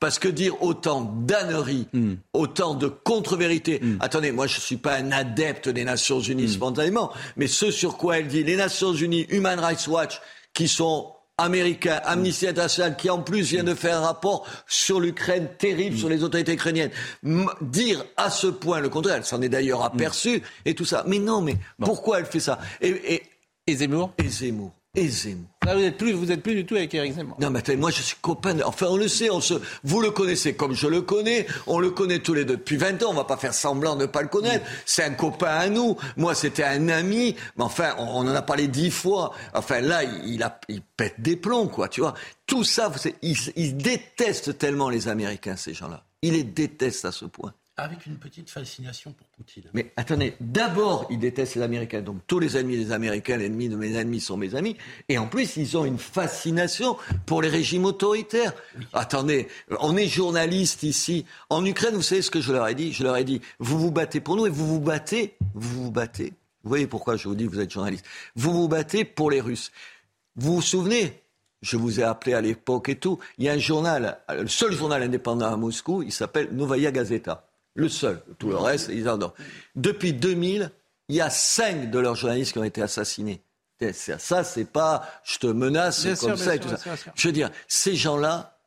Parce que dire autant d'âneries, hmm. autant de contre-vérités. Hmm. Attendez, moi, je ne suis pas un adepte des Nations Unies hmm. spontanément, mais ce sur quoi elle dit, les Nations Unies, Human Rights Watch, qui sont américain, Amnesty International, qui en plus vient de faire un rapport sur l'Ukraine terrible, sur les autorités ukrainiennes, dire à ce point le contraire, elle s'en est d'ailleurs aperçue et tout ça. Mais non, mais pourquoi elle fait ça? Et, et, et Zemmour? Et Zemmour aisément. Ah, vous n'êtes plus, vous êtes plus du tout avec Eric Zemmour. Non, mais moi je suis copain. Enfin, on le sait, on se, vous le connaissez comme je le connais. On le connaît tous les deux depuis 20 ans. On va pas faire semblant de ne pas le connaître. C'est un copain à nous. Moi, c'était un ami. Mais enfin, on, en a parlé dix fois. Enfin, là, il, a, il pète des plombs, quoi. Tu vois. Tout ça, ils détestent tellement les Américains, ces gens-là. Ils les détestent à ce point avec une petite fascination pour Poutine. Mais attendez, d'abord, ils détestent les Américains. Donc tous les ennemis des Américains, l'ennemi de mes ennemis sont mes amis. Et en plus, ils ont une fascination pour les régimes autoritaires. Attendez, on est journaliste ici. En Ukraine, vous savez ce que je leur ai dit? Je leur ai dit, vous vous battez pour nous et vous vous battez, vous vous battez. Vous voyez pourquoi je vous dis que vous êtes journaliste. Vous vous battez pour les Russes. Vous vous souvenez? Je vous ai appelé à l'époque et tout. Il y a un journal, le seul journal indépendant à Moscou, il s'appelle Novaya Gazeta. Le seul. Tout le reste, ils adorent. Depuis 2000, il y a cinq de leurs journalistes qui ont été assassinés. Ça, c'est pas je te menace comme ça et tout ça. Je veux dire, ces gens-là,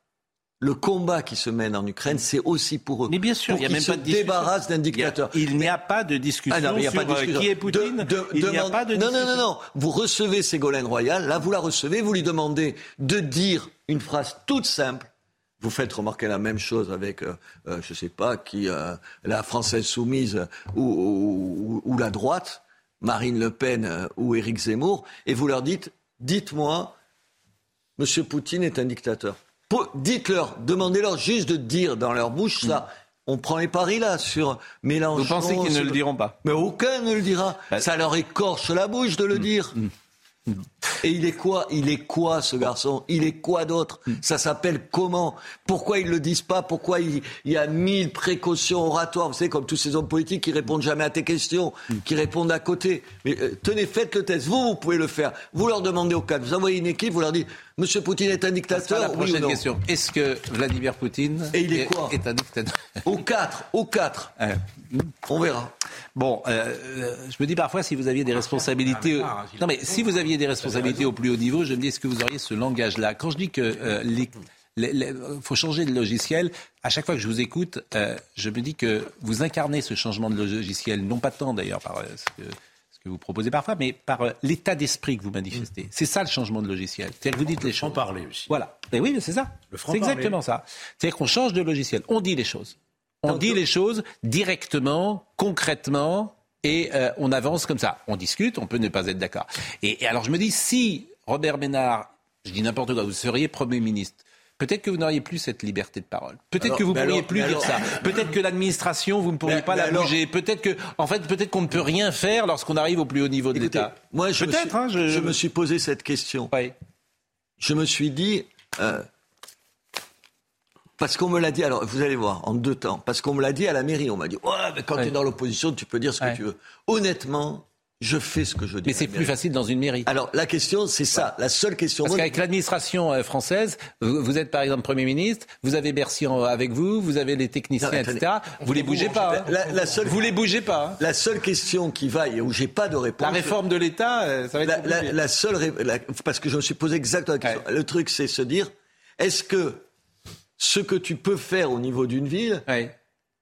le combat qui se mène en Ukraine, c'est aussi pour eux. Mais bien sûr, il n'y a même pas de d'un dictateur. Il n'y a pas de discussion ah non, il y a pas de discussion. qui est Poutine. il n'y a pas de non, non, non, non. Vous recevez Ségolène Royal, là vous la recevez, vous lui demandez de dire une phrase toute simple. Vous faites remarquer la même chose avec, euh, euh je ne sais pas qui, euh, la Française soumise ou, ou, ou, la droite, Marine Le Pen ou Éric Zemmour, et vous leur dites, dites-moi, Monsieur Poutine est un dictateur. Dites-leur, demandez-leur juste de dire dans leur bouche ça. Mm. On prend les paris là sur Mélenchon. Vous pensez qu'ils ne le diront pas? Mais aucun ne le dira. Bah, ça leur écorche la bouche de le mm. dire. Mm. Et il est quoi Il est quoi ce garçon? Il est quoi d'autre? Ça s'appelle comment? Pourquoi ils le disent pas? Pourquoi il, y a mille précautions oratoires? Vous savez, comme tous ces hommes politiques qui répondent jamais à tes questions, qui répondent à côté. Mais euh, tenez, faites le test. Vous, vous pouvez le faire. Vous leur demandez au cas. Vous envoyez une équipe, vous leur dites Monsieur Poutine est un dictateur. La prochaine question. Est-ce que Vladimir Poutine Et il est, quoi est un dictateur Au 4, au 4. On verra. Bon, euh, euh, je me dis parfois si vous aviez des responsabilités. Non, mais si vous aviez des responsabilités au plus haut niveau, je me dis est-ce que vous auriez ce langage-là? Quand je dis que euh, les, faut changer de logiciel. À chaque fois que je vous écoute, je me dis que vous incarnez ce changement de logiciel, non pas tant d'ailleurs par ce que, que vous proposez parfois, mais par l'état d'esprit que vous manifestez. C'est ça le changement de logiciel. C'est-à-dire que vous dites les choses. parler aussi. Voilà. Mais oui, c'est ça. C'est exactement ça. C'est-à-dire qu'on change de logiciel. On dit les choses. On dit les choses directement, concrètement, et euh, on avance comme ça. On discute, on peut ne pas être d'accord. Et, alors je me dis, si Robert Ménard, je dis n'importe quoi, vous seriez Premier ministre, Peut-être que vous n'auriez plus cette liberté de parole. Peut-être que vous ne pourriez plus dire ça. Peut-être que l'administration, vous ne pourriez pas la bouger. Peut-être que, en fait, peut-être qu'on ne peut rien faire lorsqu'on arrive au plus haut niveau de l'État. Moi, je, me suis, hein, je... me suis posé cette question. Je me suis dit, euh, parce qu'on me l'a dit, alors vous allez voir, en deux temps. Parce qu'on me l'a dit à la mairie. On m'a dit, ouais, mais quand tu es dans l'opposition, tu peux dire ce que tu veux. Honnêtement, je fais ce que je dis. Mais c'est plus facile dans une mairie. Alors la question, c'est ça. La seule question. Parce qu'avec l'administration euh, française, vous êtes par exemple Premier ministre, vous avez Bercy avec vous, vous avez les techniciens, etc. Vous les bougez pas. Hein. La, seule... Vous les bougez pas. Hein. La seule question qui va et où j'ai pas de réponse. La réforme de l'État, euh, ça va être. La, la seule, parce que je me suis posé exactement la question. Le truc, c'est se dire, est-ce que ce que tu peux faire au niveau d'une ville,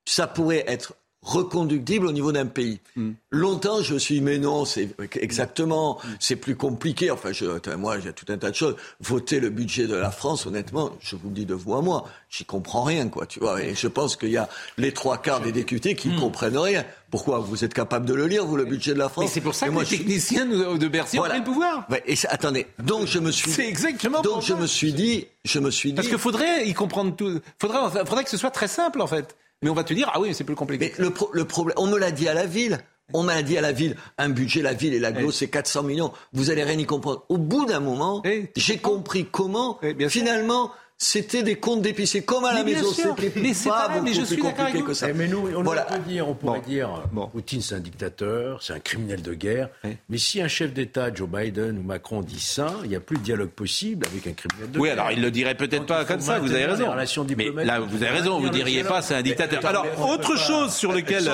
ça pourrait être reconductible au niveau d'un pays. Mm. Longtemps, je me suis dit, mais non, c'est exactement, mm. c'est plus compliqué. Enfin, je, moi, j'ai tout un tas de choses. Voter le budget de la France, honnêtement, je vous le dis de vous à moi, j'y comprends rien, quoi, tu vois. Et je pense qu'il y a les trois quarts des députés qui ne mm. comprennent rien. Pourquoi Vous êtes capable de le lire, vous, le budget de la France Mais c'est pour ça que moi, les techniciens de Bercy ont le pouvoir. et attendez, donc je me suis... C'est exactement Donc je me suis dit, je me suis dit... Parce qu'il faudrait y comprendre tout. Faudrait, faudrait que ce soit très simple, en fait. Mais on va te dire, ah oui, c'est plus compliqué. Mais le, le problème, on me l'a dit à la ville. On m'a dit à la ville, un budget, la ville et la c'est 400 millions. Vous allez rien y comprendre. Au bout d'un moment, j'ai compris comment, finalement, c'était des comptes d'épicier comme à la maison. C'était mais pas beaucoup mais je plus compliqué que ça. Eh, mais nous, on voilà. peut dire, on pourrait dire, bon. Poutine c'est un dictateur, c'est un criminel de guerre. Mais si un chef d'État, Joe Biden ou Macron dit ça, il n'y a plus de dialogue possible avec un criminel de guerre. Oui, alors il le dirait peut-être pas comme ça. Vous avez raison. Mais là, vous avez raison. Vous diriez pas, c'est un dictateur. Alors, autre chose sur lequel.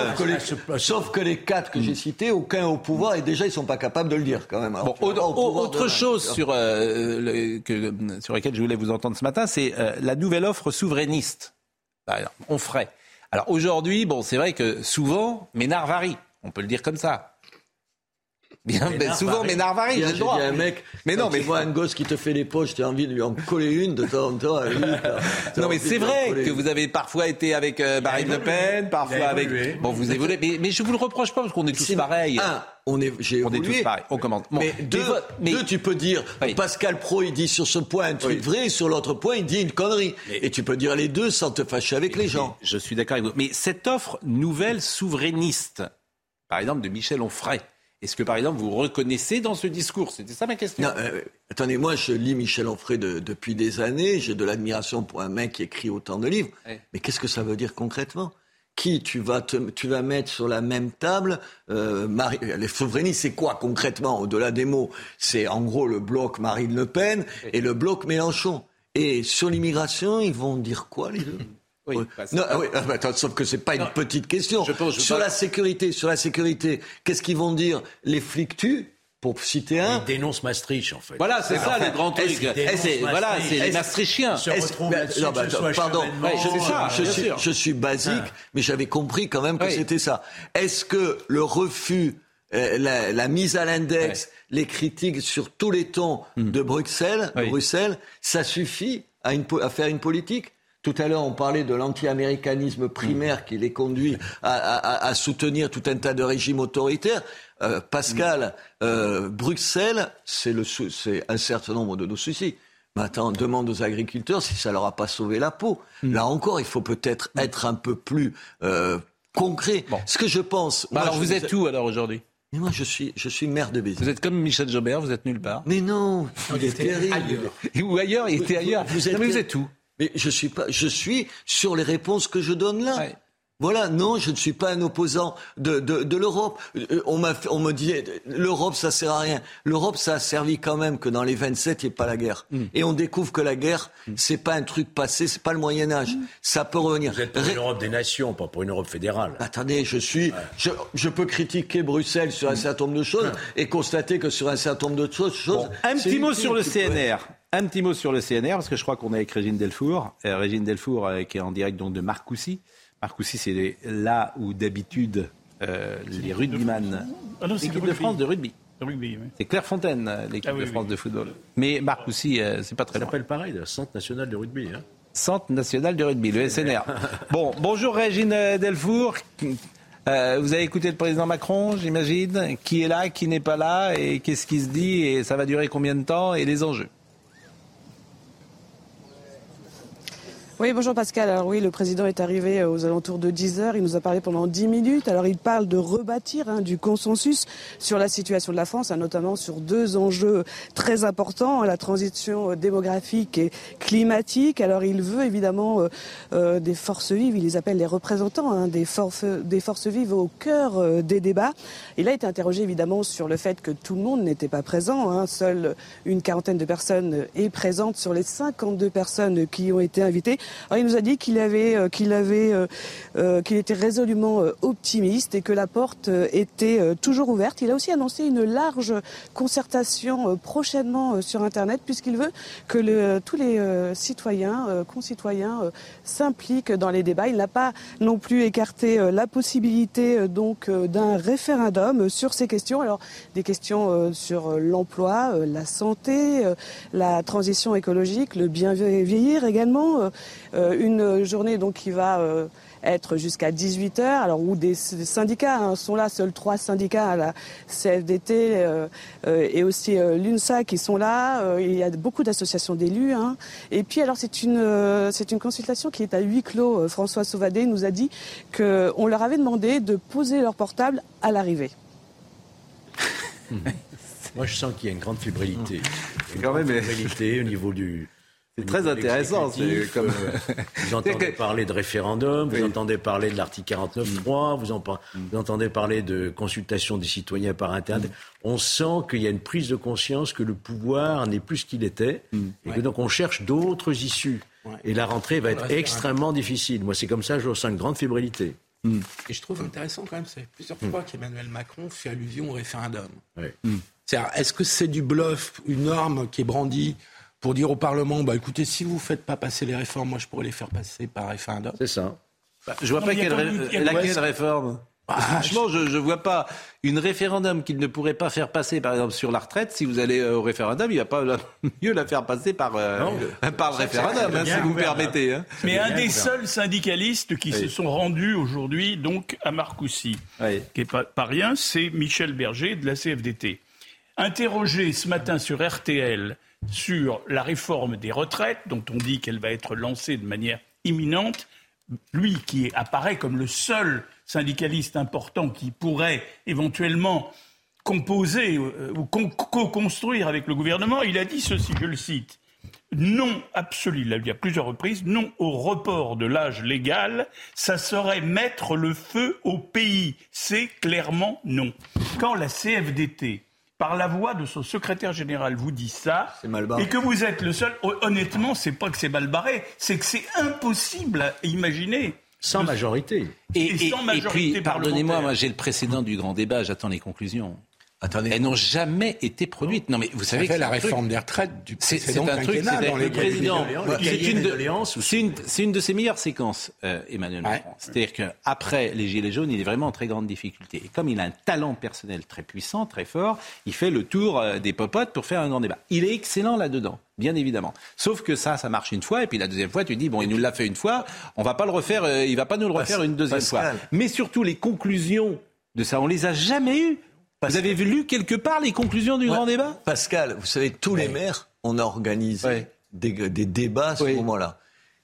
Sauf que les quatre que j'ai cités, aucun au pouvoir et déjà ils sont pas capables de le dire quand même. Autre chose sur euh, sur laquelle je voulais vous entendre ce matin c'est euh, la nouvelle offre souverainiste. on ferait. Alors aujourd'hui, bon, c'est vrai que souvent, Ménard varie. On peut le dire comme ça. Bien, mais souvent, Ménard varie, j'ai le droit. un mec, mais non, mais. Tu vois un gosse qui te fait les poches, tu as envie de lui en coller une de temps en temps. non, mais c'est vrai que vous avez parfois été avec euh, Marine Le Pen, parfois avec. Bon, vous évoluez. Mais, mais je vous le reproche pas parce qu'on est tous pareils. Un, on est, j'ai on est tous pareils. On commande. mais, deux, deux, tu peux dire, Pascal Pro, il dit sur ce point un truc vrai, sur l'autre point, il dit une connerie. Et tu peux dire les deux sans te fâcher avec les gens. Je suis d'accord avec vous. Mais cette offre nouvelle souverainiste, par exemple, de Michel Onfray, est-ce que, par exemple, vous reconnaissez dans ce discours? C'était ça ma question. Non, euh, attendez, moi, je lis Michel Onfray depuis des années. J'ai de l'admiration pour un mec qui écrit autant de livres. Mais qu'est-ce que ça veut dire concrètement? Qui tu vas, tu vas mettre sur la même table euh, Marie, Les souverainistes, c'est quoi concrètement Au-delà des mots, c'est en gros le bloc Marine Le Pen et le bloc Mélenchon. Et sur l'immigration, ils vont dire quoi les deux? Oui, non, ah oui, ah, attends, sauf que c'est pas une petite question. sur la sécurité, sur la sécurité, qu'est-ce qu'ils vont dire Les flics tuent pour citer un. Il dénonce Maastricht, en fait. Voilà, c'est ça les grands trucs. Eh, voilà, c'est les Maastrichtiens. Non, bah, pardon, je, je, suis, je, suis, basique, mais j'avais compris quand même que c'était ça. Est-ce que le refus, euh, la, la, mise à l'index, les critiques sur tous les tons hmm. de Bruxelles, Bruxelles, ça suffit à, une, à faire une politique? Tout à l'heure, on parlait de l'anti-américanisme primaire qui les conduit à, soutenir tout un tas de régimes autoritaires. Euh, Pascal, euh, Bruxelles, c'est un certain nombre de nos soucis. Maintenant, on demande aux agriculteurs si ça leur a pas sauvé la peau. Mm. Là encore, il faut peut-être mm. être un peu plus euh, concret. Ce que je pense. Bah alors, vous êtes où alors aujourd'hui? Mais moi, je suis, je suis maire de Béziers. Vous êtes comme Michel Jobert, vous êtes nulle part. Mais non, il était ailleurs. Ou ailleurs, il était ailleurs. Vous êtes, mais vous êtes où? Mais je suis pas, je suis sur les réponses que je donne là. Voilà, non, je ne suis pas un opposant de, de, de l'Europe. Euh, on, m'a, on me dit, l'Europe, ça sert à rien. L'Europe, ça a servi quand même que dans les 27, il n'y ait pas la guerre. Mm. Et on découvre que la guerre, mm. c'est pas un truc passé, c'est pas le Moyen Âge. Mm. Ça peut revenir. Vous êtes pour une Europe des nations, pas pour une Europe fédérale. Attendez, je suis, je, je, peux critiquer Bruxelles sur un certain nombre de choses et constater que sur un certain nombre de choses, un petit mot sur le CNR. Un petit mot sur le CNR, parce que je crois qu'on est avec Régine Delfour. Euh, Régine Delfour, euh, qui est en direct donc, de Marcoussis. Marcoussis, c'est là où d'habitude euh, les rugbyman, ah l'équipe de France de rugby. C'est Clairefontaine, l'équipe ah de France de football. Mais Marcoussis, c'est pas très loin. Ça s'appelle pareil, le Centre national de rugby. Hein. Centre national de rugby, le SNR. bon, bonjour Régine Delfour. vous avez écouté le président Macron, j'imagine. Qui est là, qui n'est pas là, et qu'est-ce qui se dit, et ça va durer combien de temps, et les enjeux? Oui, bonjour Pascal. Alors oui, le président est arrivé euh, aux alentours de 10 heures. Il nous a parlé pendant 10 minutes. Alors il parle de rebâtir hein, du consensus sur la situation de la France, hein, notamment sur deux enjeux très importants, hein, la transition euh, démographique et climatique. Alors il veut évidemment euh, des forces vives, il les appelle les représentants des, forces, des forces vives au cœur des débats. Il a été interrogé évidemment sur le fait que tout le monde n'était pas présent. Seule une quarantaine de personnes est présente sur les 52 personnes qui ont été invitées il nous a dit qu'il avait, euh, qu'il avait, euh, euh, qu'il était résolument optimiste et que la porte était toujours ouverte. Il a aussi annoncé une large concertation prochainement sur Internet puisqu'il veut que le, tous les citoyens, concitoyens s'impliquent dans les débats. Il n'a pas non plus écarté la possibilité donc d'un référendum sur ces questions. Alors des questions sur l'emploi, la santé, la transition écologique, le bien vieillir également. Euh, une journée donc qui va euh, être jusqu'à 18 heures, alors où des, syndicats hein, sont là, seuls trois syndicats à la CFDT euh, et aussi l'UNSA qui sont là. il y a beaucoup d'associations d'élus. Hein. Et puis alors c'est une c'est une consultation qui est à huis clos. François Sauvadé nous a dit qu'on leur avait demandé de poser leur portable à l'arrivée. Moi, je sens qu'il y a une grande fébrilité. Une quand même, fébrilité au niveau du, c'est très intéressant. Comme... Euh, vous entendez parler de référendum, vous entendez parler de l'article 49.3, vous, vous entendez parler de consultation des citoyens par Internet. On sent qu'il y a une prise de conscience que le pouvoir n'est plus ce qu'il était mm. et que donc on cherche d'autres issues. Et la rentrée va être extrêmement difficile. Moi, c'est comme ça, je ressens une grande fébrilité. Mm. Et je trouve intéressant quand même, c'est plusieurs fois qu'Emmanuel Macron fait allusion au référendum. Mm. Est-ce que c'est du bluff, une norme qui est brandie pour dire au Parlement, bah, écoutez, si vous ne faites pas passer les réformes, moi je pourrais les faire passer par référendum. C'est ça. Bah, je vois pas laquelle réforme. Bah, franchement, je ne vois pas une référendum qu'il ne pourrait pas faire passer, par exemple, sur la retraite. Si vous allez euh, au référendum, il va pas mieux la faire passer par, euh, par le référendum, hein, si vous me permettez. Hein. Mais un des seuls syndicalistes qui se sont rendus aujourd'hui donc à Marcoussis, qui n'est pas, pas rien, c'est Michel Berger de la CFDT. Interrogé ce matin sur RTL sur la réforme des retraites, dont on dit qu'elle va être lancée de manière imminente, lui qui apparaît comme le seul syndicaliste important qui pourrait éventuellement composer euh, ou co-construire avec le gouvernement, il a dit ceci, je le cite. Non absolu, il l'a dit à plusieurs reprises, non au report de l'âge légal, ça serait mettre le feu au pays. C'est clairement non. Quand la CFDT par la voix de son secrétaire général vous dit ça, et que vous êtes le seul, honnêtement, c'est pas que c'est mal barré, c'est que c'est impossible à imaginer. Sans majorité. Et, sans majorité. Et puis, pardonnez-moi, moi, j'ai le précédent du grand débat, j'attends les conclusions. Attendez. Elles n'ont jamais été produites. Non, mais vous savez la réforme des retraites du c'est un truc. C'est le président. C'est une, une, de ses meilleures séquences, euh, Emmanuel Macron. C'est-à-dire qu'après les gilets jaunes, il est vraiment en très grande difficulté. Et comme il a un talent personnel très puissant, très fort, il fait le tour euh, des popotes pour faire un grand débat. Il est excellent là-dedans bien évidemment. Sauf que ça, ça marche une fois, et puis la deuxième fois, tu dis bon, il nous l'a fait une fois, on va pas le refaire, euh, il va pas nous le refaire une deuxième fois. Mais surtout les conclusions de ça, on les a jamais eues. Vous avez lu quelque part les conclusions du grand débat? Pascal, vous savez, tous les maires, on a organisé des, débats à ce moment-là.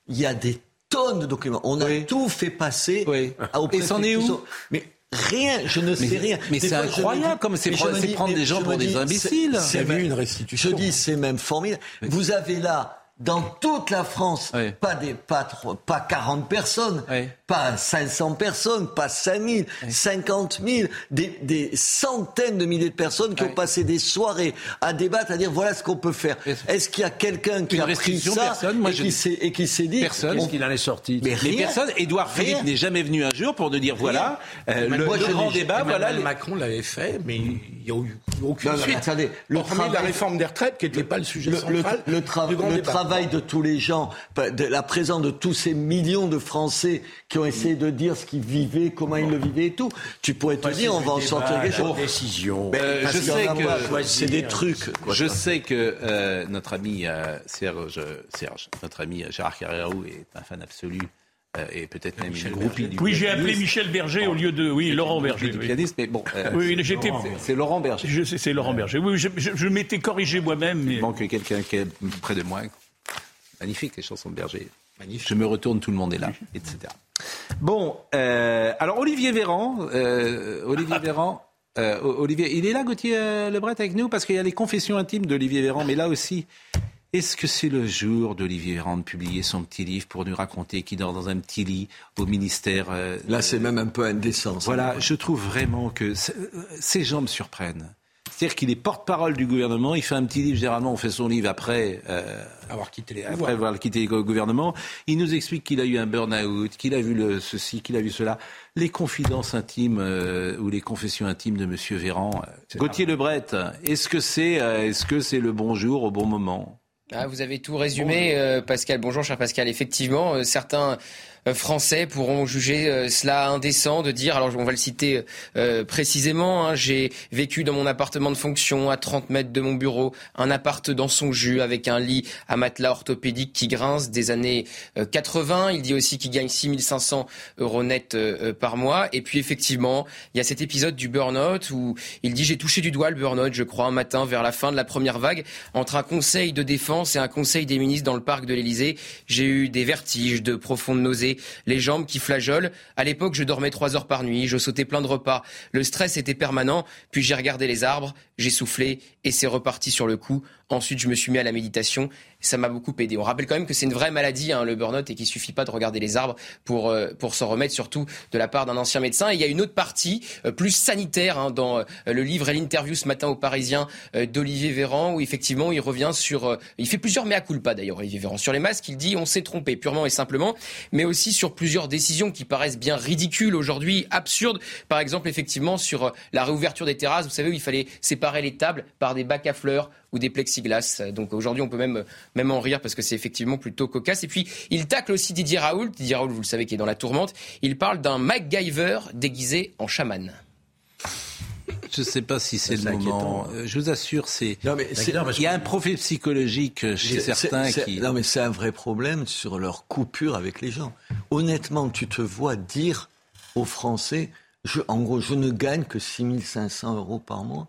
Il y a des tonnes de documents. On a tout fait passer au Et c'en est où? Mais Rien, je ne sais rien. Mais c'est incroyable, comme c'est prendre des gens pour des imbéciles. C'est une restitution. Je dis, c'est même formidable. Vous avez là dans toute la France, pas, des, pas, pas 40 personnes, pas 500 personnes, pas 5000, 50 000, des, des, centaines de milliers de personnes qui ont passé des soirées à débattre, à dire voilà ce qu'on peut faire. Est-ce qu'il y a quelqu'un qui a pris ça et, qui s'est dit personne qu'il en est sorti Mais, personne. Édouard Philippe n'est jamais venu un jour pour nous dire voilà euh, le, grand débat. Voilà, Macron l'avait fait, mais il n'y a eu aucune suite. Attendez, le travail de la réforme des retraites qui n'était pas le sujet central. Le, travail de tous les gens, de la présence de tous ces millions de Français qui ont essayé de dire ce qu'ils vivaient, comment ils le vivaient et tout. Tu pourrais te dire, on va en sortir quelque chose. Décision. Euh, je sais que c'est des trucs. je sais que euh, notre ami euh, Serge, Serge, notre ami Gérard Carrérou est un fan absolu et peut-être même Michel Berger. Oui, j'ai appelé Michel Berger au lieu de oui Laurent Berger. Du pianiste, mais bon. oui, j'étais. C'est Laurent Berger. C'est Laurent Berger. Oui, je, je, m'étais corrigé moi-même. Mais... Il manque quelqu'un qui est près de moi. Magnifique les chansons de Berger. Magnifique. Je me retourne, tout le monde est là, etc. Bon, euh, alors Olivier Véran, euh, Olivier Véran, euh, Olivier, il est là, Gauthier Lebret, avec nous, parce qu'il y a les confessions intimes d'Olivier Véran, mais là aussi, est-ce que c'est le jour d'Olivier Véran de publier son petit livre pour nous raconter qu'il dort dans un petit lit au ministère Là, c'est même un peu indécent. Voilà, je trouve vraiment que ces gens me surprennent. C'est-à-dire qu'il est porte-parole du gouvernement, il fait un petit livre, généralement on fait son livre après, euh, avoir, quitté les, après avoir quitté le gouvernement. Il nous explique qu'il a eu un burn-out, qu'il a vu le, ceci, qu'il a vu cela. Les confidences intimes euh, ou les confessions intimes de M. Véran. Euh, Gauthier Lebret, est-ce que c'est est-ce que c'est le bon jour au bon moment? Ah, Vous avez tout résumé, Pascal. Bonjour, cher Pascal. Effectivement, certains français pourront juger euh, cela indécent de dire, alors on va le citer euh, précisément, hein, j'ai vécu dans mon appartement de fonction à 30 mètres de mon bureau, un appart dans son jus avec un lit à matelas orthopédique qui grince des années 80. Il dit aussi qu'il gagne 6500 euros net par mois. Et puis effectivement, il y a cet épisode du burn-out où il dit j'ai touché du doigt le burn-out, je crois, un matin vers la fin de la première vague, entre un conseil de défense et un conseil des ministres dans le parc de l'Élysée. J'ai eu des vertiges, de profondes nausées les jambes qui flageolent. À l'époque, je dormais trois heures par nuit, je sautais plein de repas. Le stress était permanent. Puis j'ai regardé les arbres, j'ai soufflé et c'est reparti sur le coup. Ensuite, je me suis mis à la méditation ça m'a beaucoup aidé. On rappelle quand même que c'est une vraie maladie, hein, le burn-out, et qu'il suffit pas de regarder les arbres pour, euh, pour s'en remettre, surtout de la part d'un ancien médecin. Et il y a une autre partie, euh, plus sanitaire, hein, dans euh, le livre et l'interview ce matin au Parisien d'Olivier Véran, où effectivement il revient sur... il fait plusieurs mea culpa d'ailleurs, Olivier Véran. Sur les masques, il dit on s'est trompé, purement et simplement, mais aussi sur plusieurs décisions qui paraissent bien ridicules aujourd'hui, absurdes. Par exemple, effectivement, sur la réouverture des terrasses, vous savez, où il fallait séparer les tables par des bacs à fleurs ou des plexiglas. Donc aujourd'hui, on peut même, même en rire parce que c'est effectivement plutôt cocasse. Et puis, il tacle aussi Didier Raoult. Didier Raoult, vous le savez, qui est dans la tourmente. Il parle d'un MacGyver déguisé en chaman. Je ne sais pas si c'est le moment. Euh, je vous assure, c'est. Il y a un profil psychologique chez certains qui. Non, mais c'est un vrai problème sur leur coupure avec les gens. Honnêtement, tu te vois dire aux Français je, en gros, je ne gagne que 6500 euros par mois.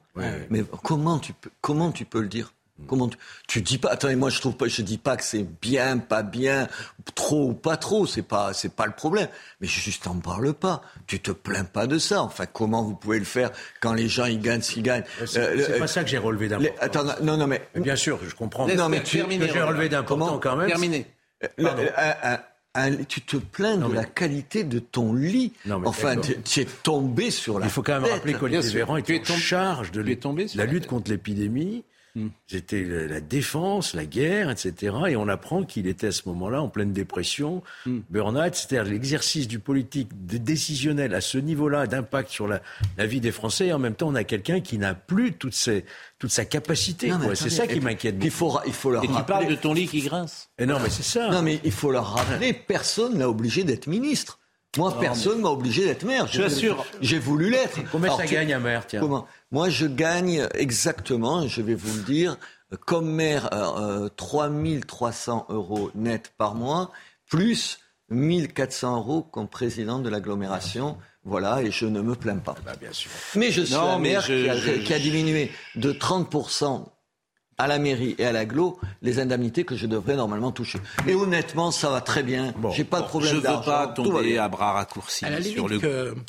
Mais comment tu peux, comment tu peux le dire? Comment tu, tu dis pas Attendez, moi je trouve pas, je dis pas que c'est bien, pas bien, trop ou pas trop, c'est pas, c'est pas le problème. Mais juste t'en parle pas. Tu te plains pas de ça. Enfin, comment vous pouvez le faire quand les gens ils gagnent, s'ils gagnent? C'est euh, pas ça que j'ai relevé d'important. Attends, non, non, mais bien sûr, je comprends. Non, mais tu, j'ai relevé d'important quand même. Terminé. Euh, tu te plains de la qualité de ton lit. enfin, tu es tombé sur la Il faut quand même rappeler qu'Olivier Véran est en charge de la lutte contre l'épidémie. Hmm. C'était la défense, la guerre, etc. Et on apprend qu'il était à ce moment-là en pleine dépression, mm. burn-out, c'est-à-dire l'exercice du politique de décisionnel à ce niveau-là d'impact sur la, vie des Français. Et en même temps, on a quelqu'un qui n'a plus toute, toute sa capacité. C'est ça qui m'inquiète. Il faut, il faut leur et tu parles de ton lit qui grince. Et non, mais c'est ça. Non, mais il faut leur rappeler, personne n'a obligé d'être ministre. Moi, personne m'a obligé d'être maire. Je sûr. J'ai voulu l'être. Combien ça gagne un maire, tiens Comment Moi, je gagne exactement, je vais vous le dire, comme maire, euh, 3300 euh, euros net par mois, plus 1400 euros comme président de l'agglomération. Voilà, et je ne me plains pas. Bah, bien sûr. Mais je suis un maire qui, a, qui, a, diminué de 30% à la mairie et à l'aglo les indemnités que je devrais normalement toucher. Et honnêtement, ça va très bien. J'ai pas de problème Je veux pas tomber à bras raccourcis sur le,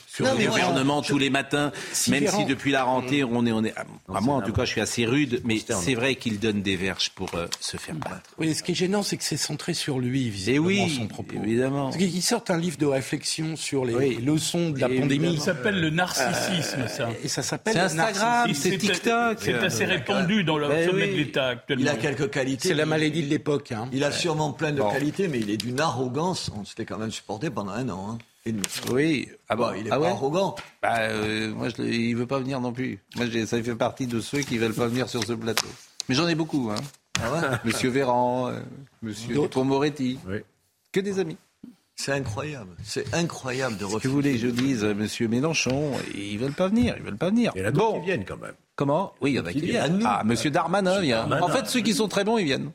sur le gouvernement tous les matins, même si depuis la rentrée, on est, on est, à moi en tout cas, je suis assez rude, mais c'est vrai qu'il donne des verges pour euh, se faire battre. Oui, ce qui est gênant, c'est que c'est centré sur lui, visiblement, et oui, son propos. Évidemment. Parce qu'il sort un livre de réflexion sur les leçons de la pandémie. Ça s'appelle le narcissisme, ça. Et ça s'appelle Instagram, c'est TikTok. C'est assez répandu dans le sommet de l'État actuellement. Il a quelques qualités. C'est la maladie de l'époque. Hein. Il a sûrement plein de qualités, mais il est d'une arrogance. On se fait quand même supporter pendant un an. Hein. Oui, ah bah, il est ah pas arrogant. Bah, euh, moi, je, il veut pas venir non plus. Moi, ça fait partie de ceux qui veulent pas venir sur ce plateau. Mais j'en ai beaucoup, hein. Ah Monsieur Véran, euh, Monsieur Moretti. Oui. Que des amis. C'est incroyable. C'est incroyable de Ce que vous voulez que je dise, Monsieur Mélenchon, ils veulent pas venir. Ils veulent pas venir. Il y en a bon. qui viennent quand même. Comment? Oui, il y en a qui, viennent. Ah, Monsieur Darmanin vient. En fait, ceux qui sont très bons, ils viennent.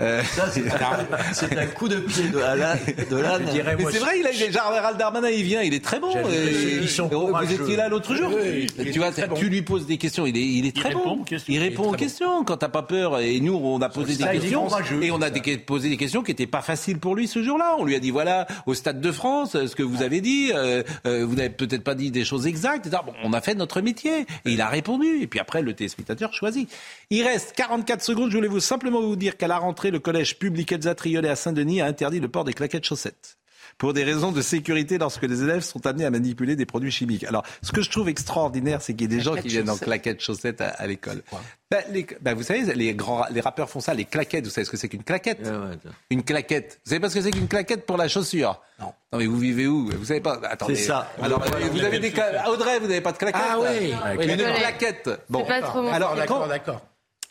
Euh... c'est un, coup de pied de l'âne. Mais c'est vrai, il a Gérald Darmanin, il vient, il est très bon. Ils sont vous étiez là l'autre jour. tu vois, tu lui poses des questions, il est, il est très bon. il répond aux questions quand t'as pas peur. Et nous, on a posé des questions et on a posé des questions qui étaient pas faciles pour lui ce jour-là. On lui a dit voilà, au Stade de France, ce que vous avez dit, euh, euh, vous n'avez peut-être pas dit des choses exactes. Bon, on a fait notre métier et il a répondu. Et puis après, le téléspectateur choisit. Il reste 44 secondes. Je voulais vous simplement vous dire qu'à la rentrée le collège public Elsa Triolet à Saint-Denis a interdit le port des claquettes chaussettes pour des raisons de sécurité lorsque les élèves sont amenés à manipuler des produits chimiques. Alors, ce que je trouve extraordinaire, c'est qu'il y a des gens qui viennent en claquettes chaussettes à, l'école. Ben, ben, vous savez, les, grands, les rappeurs font ça, les claquettes. Vous savez ce que c'est qu'une claquette Une claquette. Vous savez pas ce que c'est qu'une claquette pour la chaussure Non. Non, mais vous vivez où? Vous savez pas Attendez. C'est ça. Alors, vous avez des Audrey, vous n'avez pas de claquette Ah oui. Une claquette. Bon. Pas trop alors, d'accord, d'accord.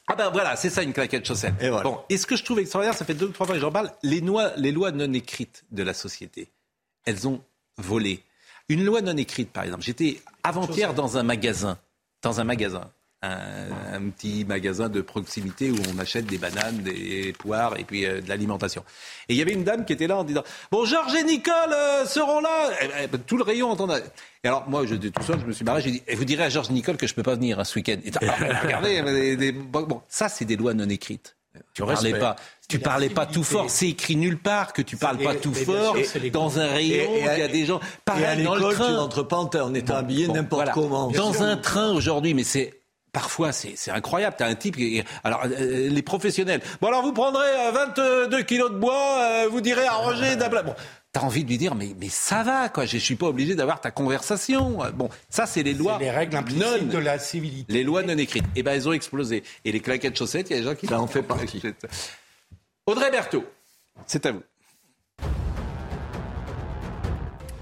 Ah ben voilà, c'est ça une claquette chaussette. Et Bon, et ce que je trouve extraordinaire, ça fait deux ou trois fois que j'en parle, les lois, les lois non écrites de la société, elles ont volé. Une loi non écrite, par exemple. J'étais avant-hier dans un magasin, dans un magasin, un, petit magasin de proximité où on achète des bananes, des poires et puis euh, de l'alimentation. Et il y avait une dame qui était là en disant Bon, Georges et Nicole euh, seront là. tout le rayon entendait. Et alors, moi, j'étais tout seul, je me suis barré, j'ai dit, et vous direz à Georges Nicole que je ne peux pas venir hein, ce week-end. Et regardez, bon, ça, c'est des lois non écrites. Tu parlais pas, tu parlais pas tout fort. C'est écrit nulle part que tu parles pas tout fort. Dans un rayon, il y a des gens. Pareil, et à l'école, tu n'entres pas en étant habillé n'importe comment. Dans un train aujourd'hui, mais c'est Parfois, c'est incroyable. Tu as un type. Alors, euh, les professionnels. Bon, alors, vous prendrez 22 euh, kilos de bois, euh, vous direz à Roger d'Abla. Bon, t'as envie de lui dire, mais, mais ça va, quoi. Je suis pas obligé d'avoir ta conversation. Bon, ça, c'est les lois. les règles implicites de la civilité. Les lois non écrites. Eh ben, elles ont explosé. Et les claquettes chaussettes, il y a des gens qui. Ça en fait partie. Audrey Berthaud, c'est à vous.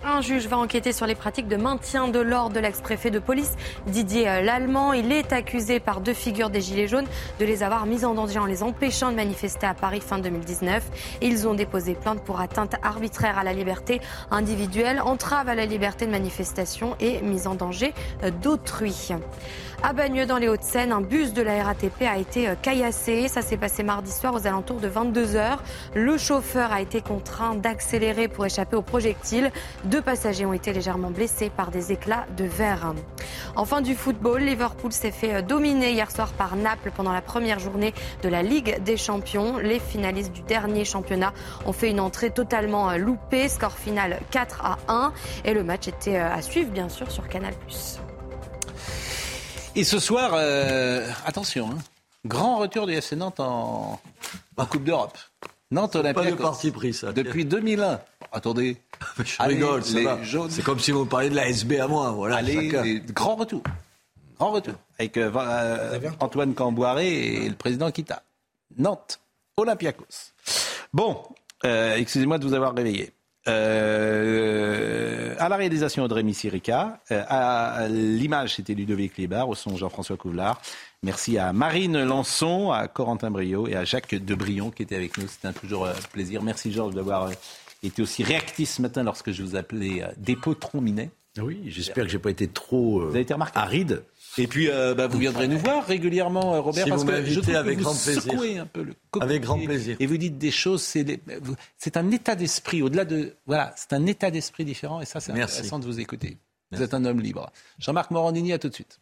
Un juge va enquêter sur les pratiques de maintien de l'ordre de l'ex-préfet de police Didier Lallemand. Il est accusé par deux figures des Gilets jaunes de les avoir mis en danger en les empêchant de manifester à Paris fin 2019. Ils ont déposé plainte pour atteinte arbitraire à la liberté individuelle, entrave à la liberté de manifestation et mise en danger d'autrui. À Bagneux, dans les Hauts-de-Seine, un bus de la RATP a été euh, caillassé. Ça s'est passé mardi soir aux alentours de 22 heures. Le chauffeur a été contraint d'accélérer pour échapper aux projectiles. Deux passagers ont été légèrement blessés par des éclats de verre. Enfin, du football, Liverpool s'est fait euh, dominer hier soir par Naples pendant la première journée de la Ligue des Champions. Les finalistes du dernier championnat ont fait une entrée totalement euh, loupée. Score final 4 à 1. Et le match était à suivre, bien sûr, sur Canal+. Et ce soir, euh, attention, hein, grand retour du FC Nantes en, Coupe d'Europe. Nantes Olympique. Pas de parti pris, ça. Depuis 2001. Attendez. Je rigole, c'est comme si vous parliez de la SB à moi. Voilà, Allez, grand retour. Grand retour avec euh, Antoine Camboiré et le président Kita. Nantes, Olympiakos. Bon, excusez-moi de vous avoir réveillé. Euh, à la réalisation Audrey Missirica, euh, à l'image c'était Ludovic Libar, au son Jean-François Couvlar. Merci à Marine Lançon, à Corentin Brio et à Jacques Debrion qui était avec nous. C'était un toujours euh, plaisir. Merci Georges d'avoir été aussi réactif ce matin lorsque je vous appelais dépôt Trominet. Oui, j'espère que j'ai pas été trop vous avez été aride. Et puis, euh, bah, vous viendrez nous voir régulièrement, euh, Robert, parce que je trouve avec que vous grand secouez un peu le Avec grand plaisir. Et vous dites des choses, c'est un état d'esprit, au-delà de... Voilà, c'est un état d'esprit différent, et ça, c'est intéressant de vous écouter. Vous êtes un homme libre. Jean-Marc Morandini, à tout de suite.